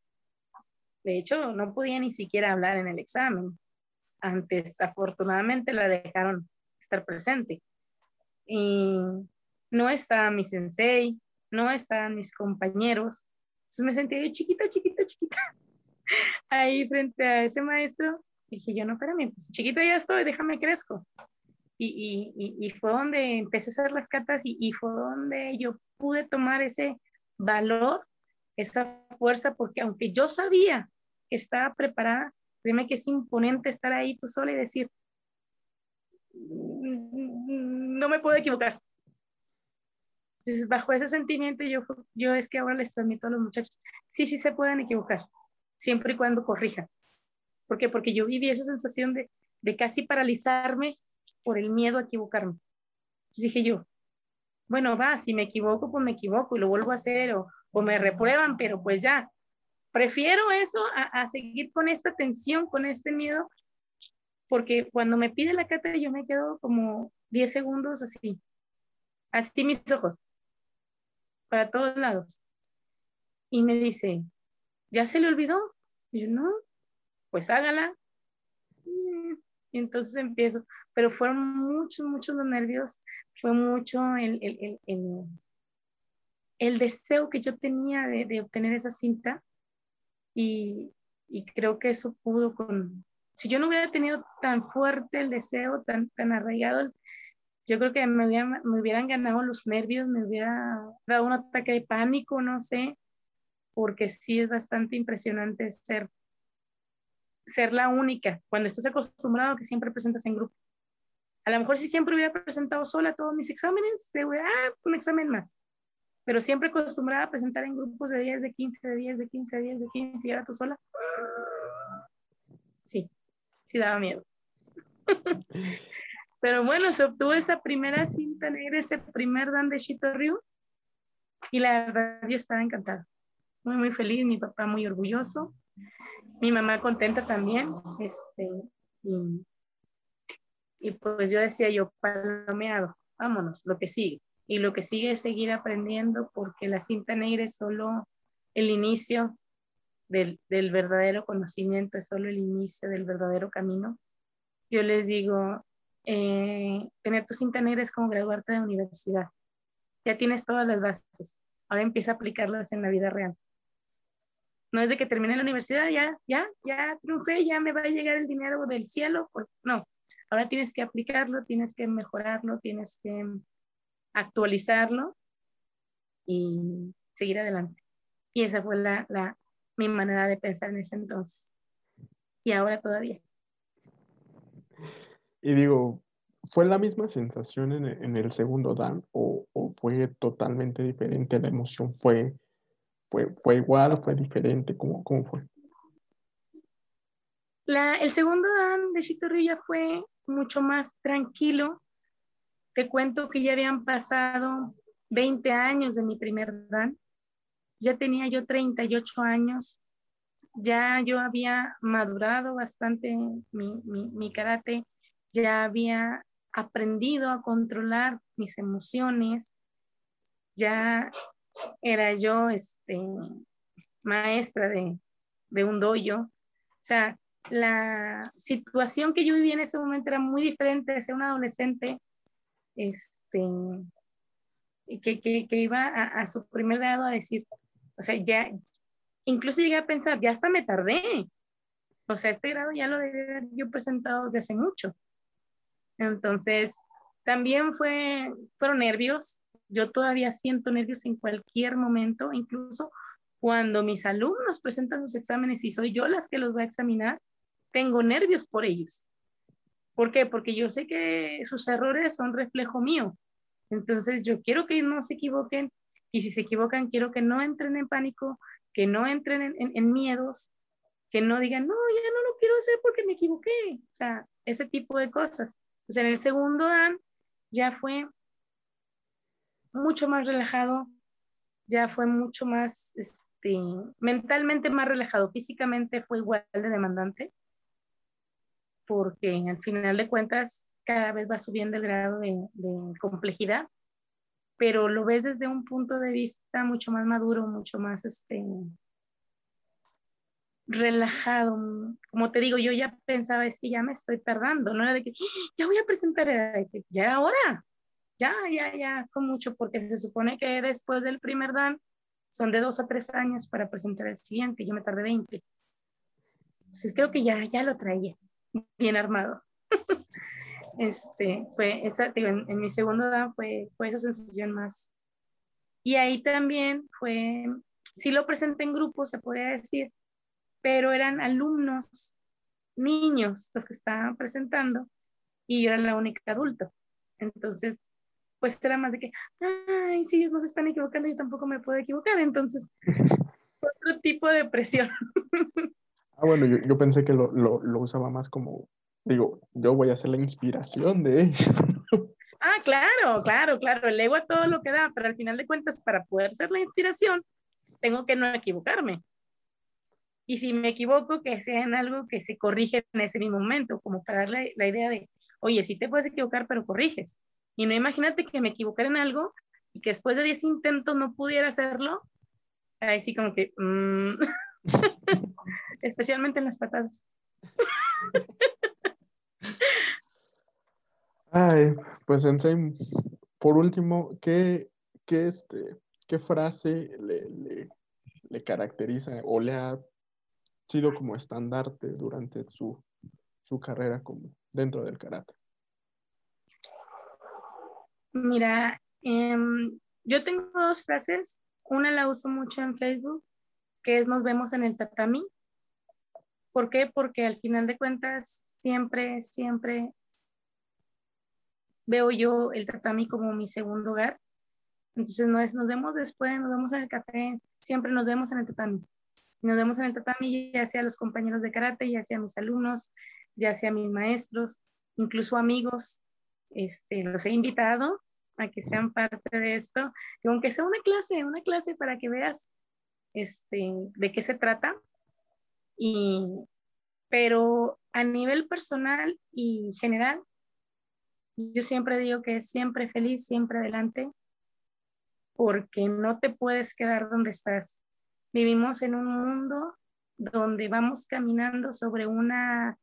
De hecho, no podía ni siquiera hablar en el examen. Antes, afortunadamente, la dejaron estar presente. Y no estaba mi sensei, no estaban mis compañeros. Entonces me sentía yo chiquita, chiquita, chiquita, ahí frente a ese maestro. dije yo, no, espérame, pues chiquita ya estoy, déjame crezco. Y, y, y, fue donde empecé a hacer las cartas y, y fue donde yo pude tomar ese valor, esa fuerza, porque aunque yo sabía que estaba preparada, créeme que es imponente estar ahí tú sola y decir, mm, no me puedo equivocar. Entonces, bajo ese sentimiento, yo, yo es que ahora les transmito a los muchachos, sí, sí se pueden equivocar, siempre y cuando corrijan. ¿Por qué? Porque yo viví esa sensación de, de casi paralizarme por el miedo a equivocarme. Entonces dije yo, bueno, va, si me equivoco, pues me equivoco y lo vuelvo a hacer o, o me reprueban, pero pues ya, prefiero eso a, a, seguir con esta tensión, con este miedo, porque cuando me pide la cátedra yo me quedo como 10 segundos así, así mis ojos, para todos lados. Y me dice, ¿ya se le olvidó? Y yo, no, pues hágala. Y entonces empiezo, pero fueron muchos, muchos los nervios, fue mucho el, el, el, el deseo que yo tenía de, de, obtener esa cinta y, y creo que eso pudo con, si yo no hubiera tenido tan fuerte el deseo, tan, tan arraigado, yo creo que me, hubiera, me hubieran ganado los nervios, me hubiera dado un ataque de pánico, no sé, porque sí es bastante impresionante ser ser la única, cuando estás acostumbrado que siempre presentas en grupo. A lo mejor si siempre hubiera presentado sola todos mis exámenes, se hubiera, ah, un examen más. Pero siempre acostumbrada a presentar en grupos de 10, de 15, de 10, de 15, de 10, de 15, y ahora tú sola. Sí, sí daba miedo. Pero bueno, se obtuvo esa primera cinta negra, ese primer dan de Shito Ryu, y la verdad yo estaba encantada. Muy, muy feliz, mi papá muy orgulloso mi mamá contenta también, este, y, y pues yo decía yo, palomeado, vámonos, lo que sigue. Y lo que sigue es seguir aprendiendo porque la cinta negra es solo el inicio del, del verdadero conocimiento, es solo el inicio del verdadero camino. Yo les digo, eh, tener tu cinta negra es como graduarte de universidad. Ya tienes todas las bases. Ahora empieza a aplicarlas en la vida real. No es de que termine la universidad, ya, ya, ya triunfé, ya me va a llegar el dinero del cielo. No, ahora tienes que aplicarlo, tienes que mejorarlo, tienes que actualizarlo y seguir adelante. Y esa fue la, la, mi manera de pensar en ese entonces. Y ahora todavía. Y digo, ¿fue la misma sensación en, en el segundo Dan o, o, fue totalmente diferente? La emoción fue ¿Fue, fue igual, fue diferente? ¿Cómo, cómo fue? La, el segundo Dan de Chitorrilla fue mucho más tranquilo. Te cuento que ya habían pasado 20 años de mi primer Dan. Ya tenía yo 38 años. Ya yo había madurado bastante mi, mi, mi karate. Ya había aprendido a controlar mis emociones. Ya era yo este, maestra de, de un doyo. O sea, la situación que yo vivía en ese momento era muy diferente de ser una adolescente este, que, que, que iba a, su primer grado a decir, o sea, ya, incluso llegué a pensar, ya hasta me tardé. O sea, este grado ya lo había yo presentado desde hace mucho. Entonces, también fue, fueron nervios, yo todavía siento nervios en cualquier momento, incluso cuando mis alumnos presentan sus exámenes y soy yo las que los voy a examinar, tengo nervios por ellos. ¿Por qué? Porque yo sé que sus errores son reflejo mío. Entonces yo quiero que no se equivoquen y si se equivocan quiero que no entren en pánico, que no entren en, en, en miedos, que no digan, no, ya no lo quiero hacer porque me equivoqué. O sea, ese tipo de cosas. Entonces, en el segundo dan ya fue mucho más relajado, ya fue mucho más, este, mentalmente más relajado, físicamente fue igual de demandante, porque al final de cuentas cada vez va subiendo el grado de, de complejidad, pero lo ves desde un punto de vista mucho más maduro, mucho más, este, relajado. Como te digo, yo ya pensaba, es que ya me estoy tardando, no era de que ya voy a presentar, era que ya ahora, ya, ya, ya, con mucho, porque se supone que después del primer Dan son de dos a tres años para presentar el siguiente, yo me tardé 20. Entonces creo que ya, ya lo traía bien armado. este, fue esa, en, en, mi segundo Dan fue, fue esa sensación más. Y ahí también fue, sí lo presenté en grupo, se podría decir, pero eran alumnos, niños, los que estaban presentando, y yo era la única adulto. Entonces, pues era más de que, ay, si ellos no se están equivocando, yo tampoco me puedo equivocar. Entonces, otro tipo de presión. ah, bueno, yo, pensé que lo, lo, lo, usaba más como, digo, yo voy a ser la inspiración de ellos. ah, claro, claro, claro, el ego a todo lo que da, pero al final de cuentas, para poder ser la inspiración, tengo que no equivocarme. Y si me equivoco, que sea en algo que se corrige en ese mismo momento, como para darle la idea de, oye, sí te puedes equivocar, pero corriges. Y no imagínate que me equivocara en algo y que después de 10 intentos no pudiera hacerlo. Ahí sí como que, mm, especialmente en las patadas. Ay, pues Sensei, por último, ¿qué, qué, este, qué frase le, le, le caracteriza o le ha sido como estandarte durante su, su carrera como dentro del karate? Mira, em, yo tengo dos frases. Una la uso mucho en Facebook, que es nos vemos en el tatami. ¿Por qué? Porque al final de cuentas siempre, siempre veo yo el tatami como mi segundo hogar. Entonces no es nos vemos después, nos vemos en el café, siempre nos vemos en el tatami nos vemos en el tatami, ya sea los compañeros de karate, ya sea mis alumnos, ya sea mis maestros, incluso amigos, este, los he invitado a que sean parte de esto, y aunque sea una clase, una clase para que veas este, de qué se trata. Y, pero a nivel personal y general, yo siempre digo que siempre feliz, siempre adelante, porque no te puedes quedar donde estás. Vivimos en un mundo donde vamos caminando sobre una,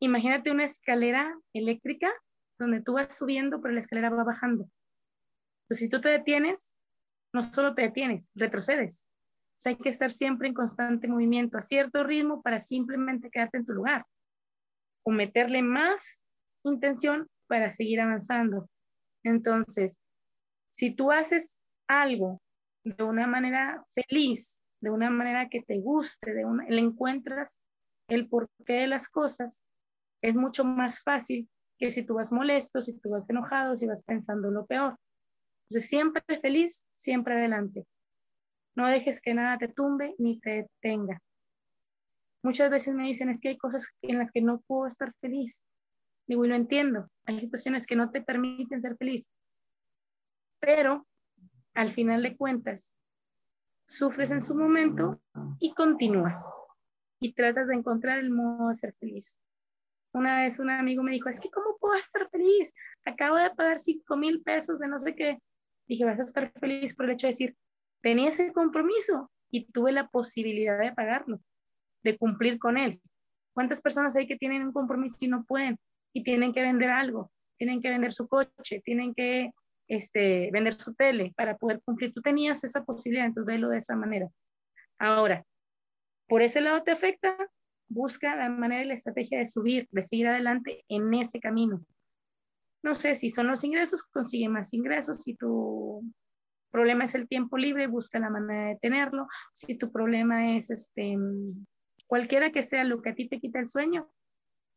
imagínate una escalera eléctrica donde tú vas subiendo, pero la escalera va bajando. Entonces, si tú te detienes, no solo te detienes, retrocedes. O hay que estar siempre en constante movimiento, a cierto ritmo, para simplemente quedarte en tu lugar. O meterle más intención para seguir avanzando. Entonces, si tú haces algo de una manera feliz, de una manera que te guste, de una, le encuentras el porqué de las cosas, es mucho más fácil que si tú vas molesto, si tú vas enojado, si vas pensando lo peor. Entonces, siempre feliz, siempre adelante. No dejes que nada te tumbe ni te detenga. Muchas veces me dicen, es que hay cosas en las que no puedo estar feliz. Digo, y lo entiendo. Hay situaciones que no te permiten ser feliz. Pero al final de cuentas, sufres en su momento y continúas y tratas de encontrar el modo de ser feliz. Una vez un amigo me dijo, es que ¿cómo puedo estar feliz? Acabo de pagar 5 mil pesos de no sé qué. Dije, vas a estar feliz por el hecho de decir, tenía ese compromiso y tuve la posibilidad de pagarlo, de cumplir con él. ¿Cuántas personas hay que tienen un compromiso y no pueden? Y tienen que vender algo, tienen que vender su coche, tienen que este, vender su tele para poder cumplir. Tú tenías esa posibilidad, entonces velo de esa manera. Ahora, por ese lado te afecta, busca la manera y la estrategia de subir, de seguir adelante en ese camino. No sé si son los ingresos, consigue más ingresos. Si tu problema es el tiempo libre, busca la manera de tenerlo. Si tu problema es este, cualquiera que sea lo que a ti te quita el sueño,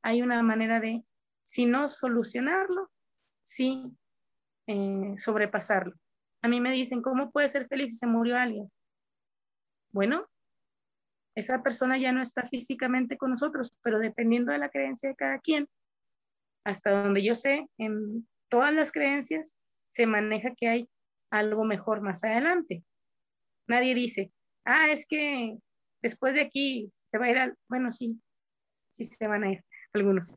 hay una manera de, si no solucionarlo, sí eh, sobrepasarlo. A mí me dicen, ¿cómo puede ser feliz si se murió alguien? Bueno, esa persona ya no está físicamente con nosotros, pero dependiendo de la creencia de cada quien, hasta donde yo sé, en todas las creencias se maneja que hay algo mejor más adelante. Nadie dice, ah, es que después de aquí se va a ir al, bueno, sí, sí se van a ir algunos,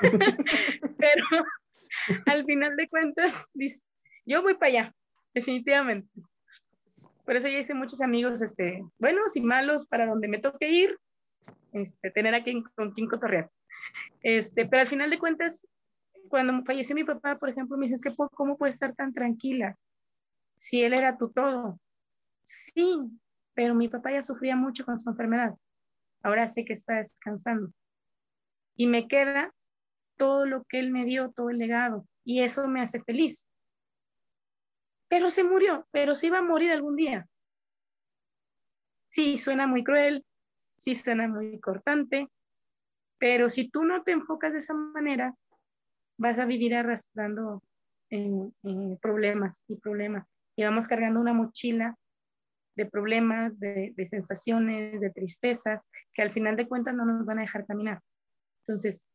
pero al final de cuentas, yo voy para allá, definitivamente. Por eso ya hice muchos amigos, este, buenos y malos, para donde me toque ir, este, tener a quien, con quien cotorrear. Este, pero al final de cuentas, cuando falleció mi papá, por ejemplo, me dices que cómo puedes estar tan tranquila si él era tu todo. Sí, pero mi papá ya sufría mucho con su enfermedad. Ahora sé que está descansando. Y me queda todo lo que él me dio, todo el legado. Y eso me hace feliz pero se murió, pero se iba a morir algún día. Sí, suena muy cruel, sí suena muy cortante, pero si tú no te enfocas de esa manera, vas a vivir arrastrando problemas y problemas. Y vamos cargando una mochila de problemas, de, de, sensaciones, de tristezas, que al final de cuentas no nos van a dejar caminar. Entonces,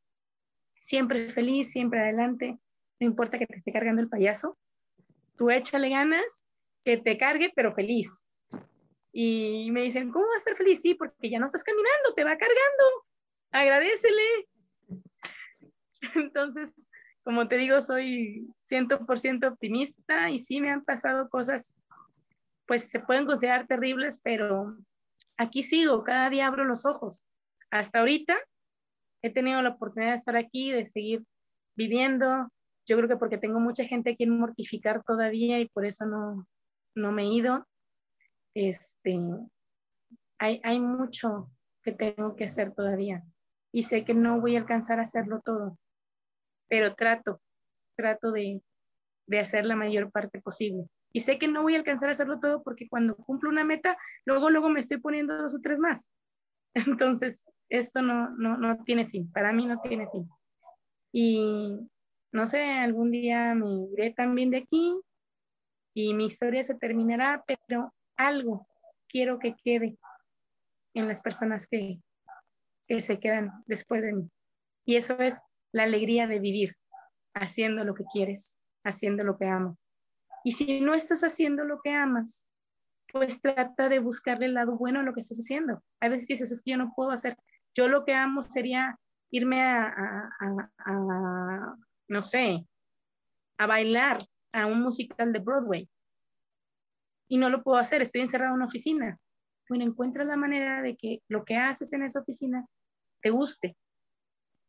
siempre feliz, siempre adelante, no importa que te esté cargando el payaso, tú échale ganas, que te cargue, pero feliz. Y me dicen, ¿cómo va a estar feliz? Sí, porque ya no estás caminando, te va cargando. Agradecele. Entonces, como te digo, soy 100% optimista y sí me han pasado cosas, pues se pueden considerar terribles, pero aquí sigo, cada día abro los ojos. Hasta ahorita he tenido la oportunidad de estar aquí, de seguir viviendo, yo creo que porque tengo mucha gente a quien mortificar todavía y por eso no, no me he ido. Este, hay, hay mucho que tengo que hacer todavía y sé que no voy a alcanzar a hacerlo todo, pero trato, trato de, de hacer la mayor parte posible. Y sé que no voy a alcanzar a hacerlo todo porque cuando cumplo una meta, luego, luego me estoy poniendo dos o tres más. Entonces, esto no, no, no tiene fin, para mí no tiene fin. Y, no sé, algún día me iré también de aquí y mi historia se terminará, pero algo quiero que quede en las personas que, que se quedan después de mí. Y eso es la alegría de vivir, haciendo lo que quieres, haciendo lo que amas. Y si no estás haciendo lo que amas, pues trata de buscarle el lado bueno a lo que estás haciendo. Hay veces que dices, es que yo no puedo hacer, yo lo que amo sería irme a, no sé, a bailar a un musical de Broadway. Y no lo puedo hacer, estoy encerrado en una oficina. Bueno, encuentra la manera de que lo que haces en esa oficina te guste.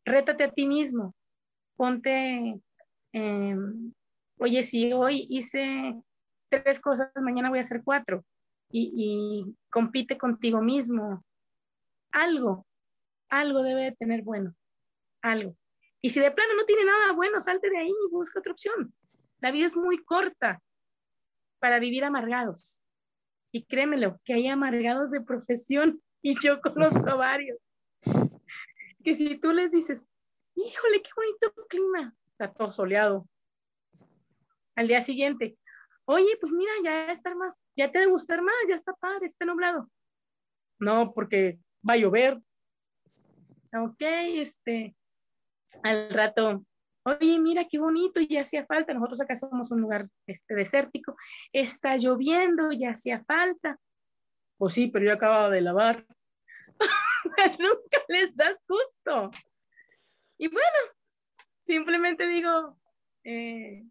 Rétate a ti mismo. Ponte, em, oye, si hoy hice tres cosas, mañana voy a hacer cuatro. Y, y compite contigo mismo. Algo, algo debe de tener bueno. Algo. Y si de plano no tiene nada bueno, salte de ahí y busca otra opción. La vida es muy corta para vivir amargados. Y créemelo, que hay amargados de profesión y yo conozco varios. Que si tú les dices, híjole, qué bonito clima, está todo soleado. Al día siguiente, oye, pues mira, ya está más, ya te debe gustar más, ya está padre, está nublado. No, porque va a llover. Ok, este, al rato, oye, mira qué bonito, ya hacía falta, nosotros acá somos un lugar este, desértico, está lloviendo, ya hacía falta. Pues sí, pero yo acababa de lavar. Nunca les das gusto. Y bueno, simplemente digo, eh,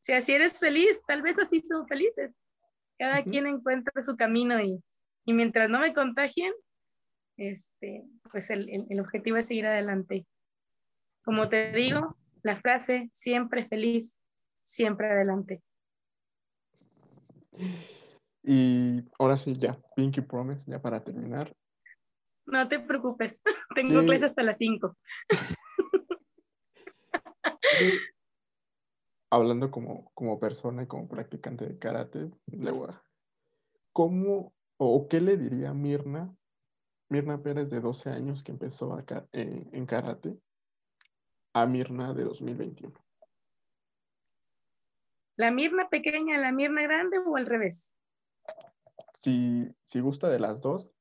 si así eres feliz, tal vez así son felices. Cada quien encuentra su camino y, y, mientras no me contagien, este, pues el, el, el objetivo es seguir adelante. Como te digo, la frase siempre feliz, siempre adelante. Y ahora sí, ya, Pinky Promise, ya para terminar. No te preocupes, tengo clases hasta las 5. Hablando como, como persona y como practicante de karate, ¿cómo o qué le diría a Mirna, Mirna Pérez de 12 años que empezó acá en karate, a Mirna de 2021? ¿La Mirna pequeña, la Mirna grande o al revés? Si, si gusta de las dos.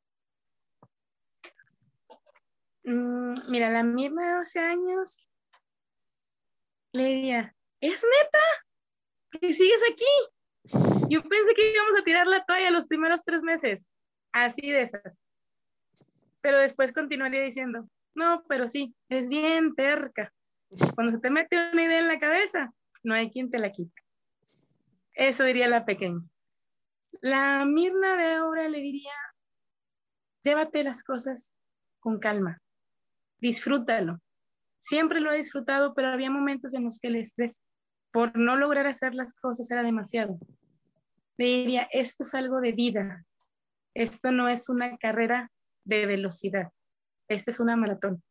Mm, mira, la misma de 12 años le diría, ¿es neta? ¿Que sigues aquí? Yo pensé que íbamos a tirar la toalla los primeros tres meses, así de esas. Pero después continuaría diciendo, no, pero sí, es bien terca. Cuando se te mete una idea en la cabeza, no hay quien te la quite. Eso diría la pequeña. La Mirna de ahora le diría, llévate las cosas con calma, disfrútalo. Siempre lo he disfrutado, pero había momentos en los que el estrés por no lograr hacer las cosas era demasiado. Le diría, esto es algo de vida, esto no es una carrera de velocidad, esta es una maratón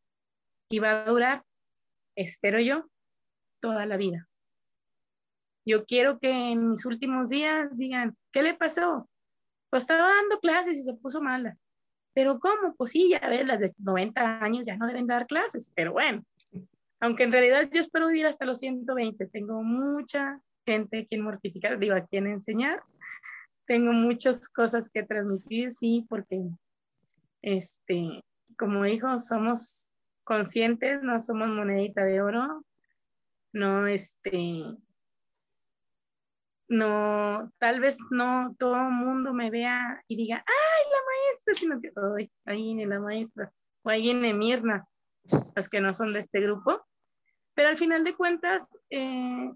y va a durar, espero yo, toda la vida. Yo quiero que en mis últimos días digan, ¿qué le pasó? Pues estaba dando clases y se puso mala. Pero ¿cómo? Pues sí, ya ves, las de 90 años ya no deben dar clases, pero bueno, aunque en realidad yo espero vivir hasta los 120, tengo mucha gente a quien mortificar, digo, a quien enseñar, tengo muchas cosas que transmitir, sí, porque, este, como dijo, somos conscientes, no somos monedita de oro, no, este, no, tal vez no todo el mundo me vea y diga, ay, la maestra, sino que, ay, ahí viene la maestra, o ahí viene Mirna, los que no son de este grupo. Pero al final de cuentas, eh,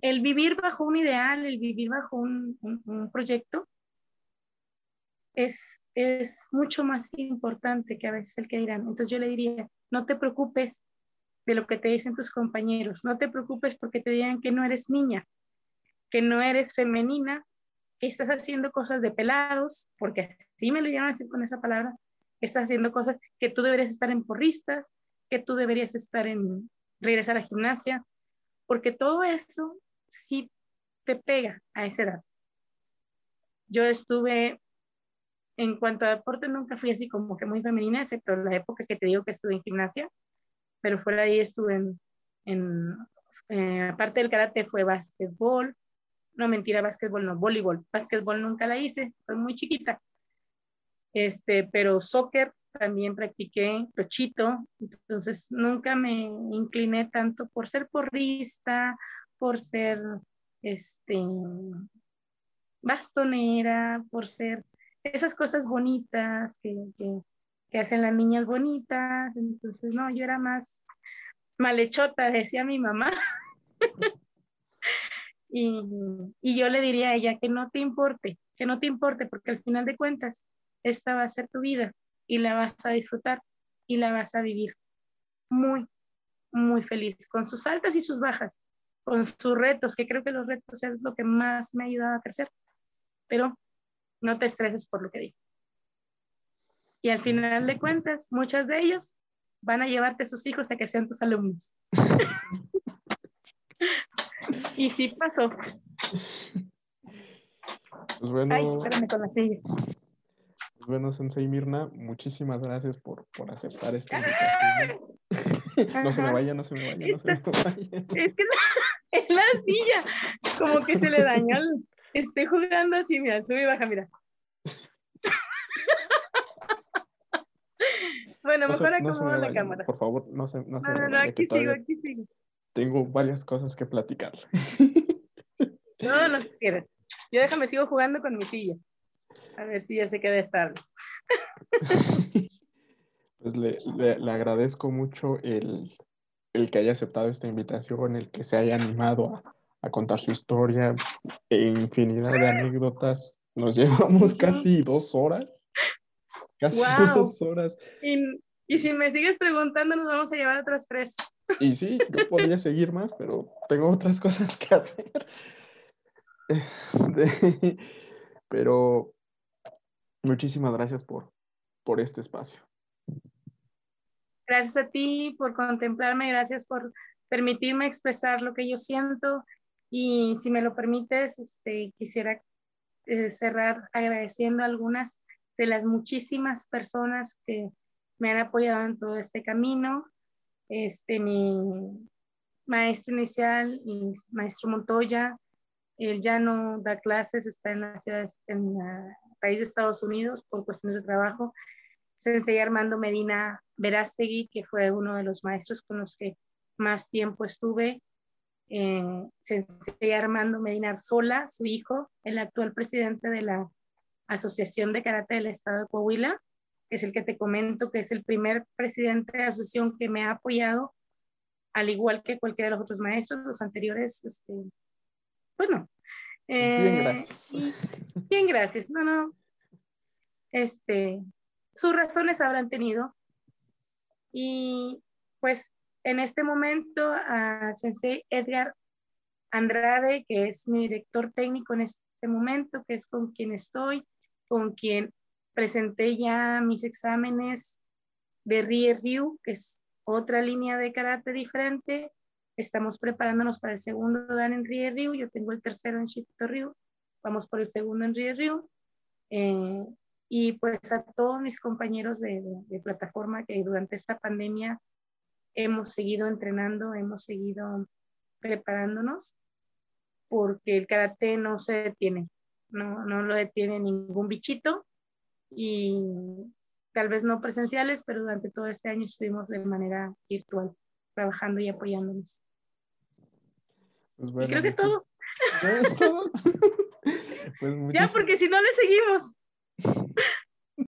el vivir bajo un ideal, el vivir bajo un, un, proyecto, es, es mucho más importante que a veces el que dirán. Entonces yo le diría, no te preocupes de lo que te dicen tus compañeros, no te preocupes porque te digan que no eres niña, que no eres femenina, que estás haciendo cosas de pelados, porque así me lo llaman así con esa palabra, estás haciendo cosas que tú deberías estar en porristas, que tú deberías estar en regresar a gimnasia, porque todo eso sí te pega a esa edad. Yo estuve, en cuanto a deporte, nunca fui así como que muy femenina, excepto la época que te digo que estuve en gimnasia, pero fuera de ahí estuve en, en eh, aparte del karate fue básquetbol, no, mentira, básquetbol no, voleibol. Básquetbol nunca la hice, fue muy chiquita. Este, pero soccer también practiqué, tochito, entonces nunca me incliné tanto por ser porrista, por ser este bastonera, por ser esas cosas bonitas que, que, hacen las niñas bonitas. Entonces, no, yo era más malechota, decía mi mamá. Y, yo le diría a ella que no te importe, que no te importe, porque al final de cuentas, esta va a ser tu vida y la vas a disfrutar y la vas a vivir muy, muy feliz, con sus altas y sus bajas, con sus retos, que creo que los retos es lo que más me ha ayudado a crecer, pero no te estreses por lo que digo. Y al final de cuentas, muchas de ellos van a llevarte a sus hijos a que sean tus alumnos. Y sí pasó. Pues bueno, Ay, espérame con la silla. Bueno, Sensei Mirna, muchísimas gracias por, por aceptar esta invitación. no se me vaya, no se me vaya. No se me vaya. Es que es la silla, como que se le dañó. Estoy jugando así, mira, sube y baja, mira. Bueno, mejor acomodo la cámara. Por favor, no se, no se no, no, no, aquí sigo, aquí sigo tengo varias cosas que platicar. No, no quieres. Yo déjame, sigo jugando con mi silla. A ver si ya se queda estable. Pues le, le, agradezco mucho el, el, que haya aceptado esta invitación, el que se haya animado a, a contar su historia, e infinidad de anécdotas. Nos llevamos casi dos horas. Casi dos horas. Y, y si me sigues preguntando, nos vamos a llevar otras tres. Y sí, yo podría seguir más, pero tengo otras cosas que hacer. pero muchísimas gracias por, por este espacio. Gracias a ti por contemplarme, gracias por permitirme expresar lo que yo siento y si me lo permites, este, quisiera eh, cerrar agradeciendo a algunas de las muchísimas personas que me han apoyado en todo este camino, este, mi maestro inicial, mi maestro Montoya, él ya no da clases, está en la ciudad, en el país de Estados Unidos por cuestiones de trabajo. Sensei Armando Medina Verástegui, que fue uno de los maestros con los que más tiempo estuve. Eh, Sensei Armando Medina Arzola, su hijo, el actual presidente de la Asociación de Karate del Estado de Coahuila, que es el que te comento que es el primer presidente de la asociación que me ha apoyado, al igual que cualquiera de los otros maestros, los anteriores, este, bueno. Bien, eh, gracias. bien, gracias. No, no. Este, sus razones habrán tenido. Y pues en este momento a Sensei Edgar Andrade, que es mi director técnico en este momento, que es con quien estoy, con quien presenté ya mis exámenes de Rie Ryu, que es otra línea de karate diferente. Estamos preparándonos para el segundo dan en Rie Ryu. Yo tengo el tercero en Shito Ryu. Vamos por el segundo en Rie Ryu. Eh, y pues a todos mis compañeros de, plataforma que durante esta pandemia hemos seguido entrenando, hemos seguido preparándonos, porque el karate no se detiene, no, no lo detiene ningún bichito y tal vez no presenciales, pero durante todo este año estuvimos de manera virtual, trabajando y apoyándonos. Y creo que es todo. Ya, porque si no le seguimos.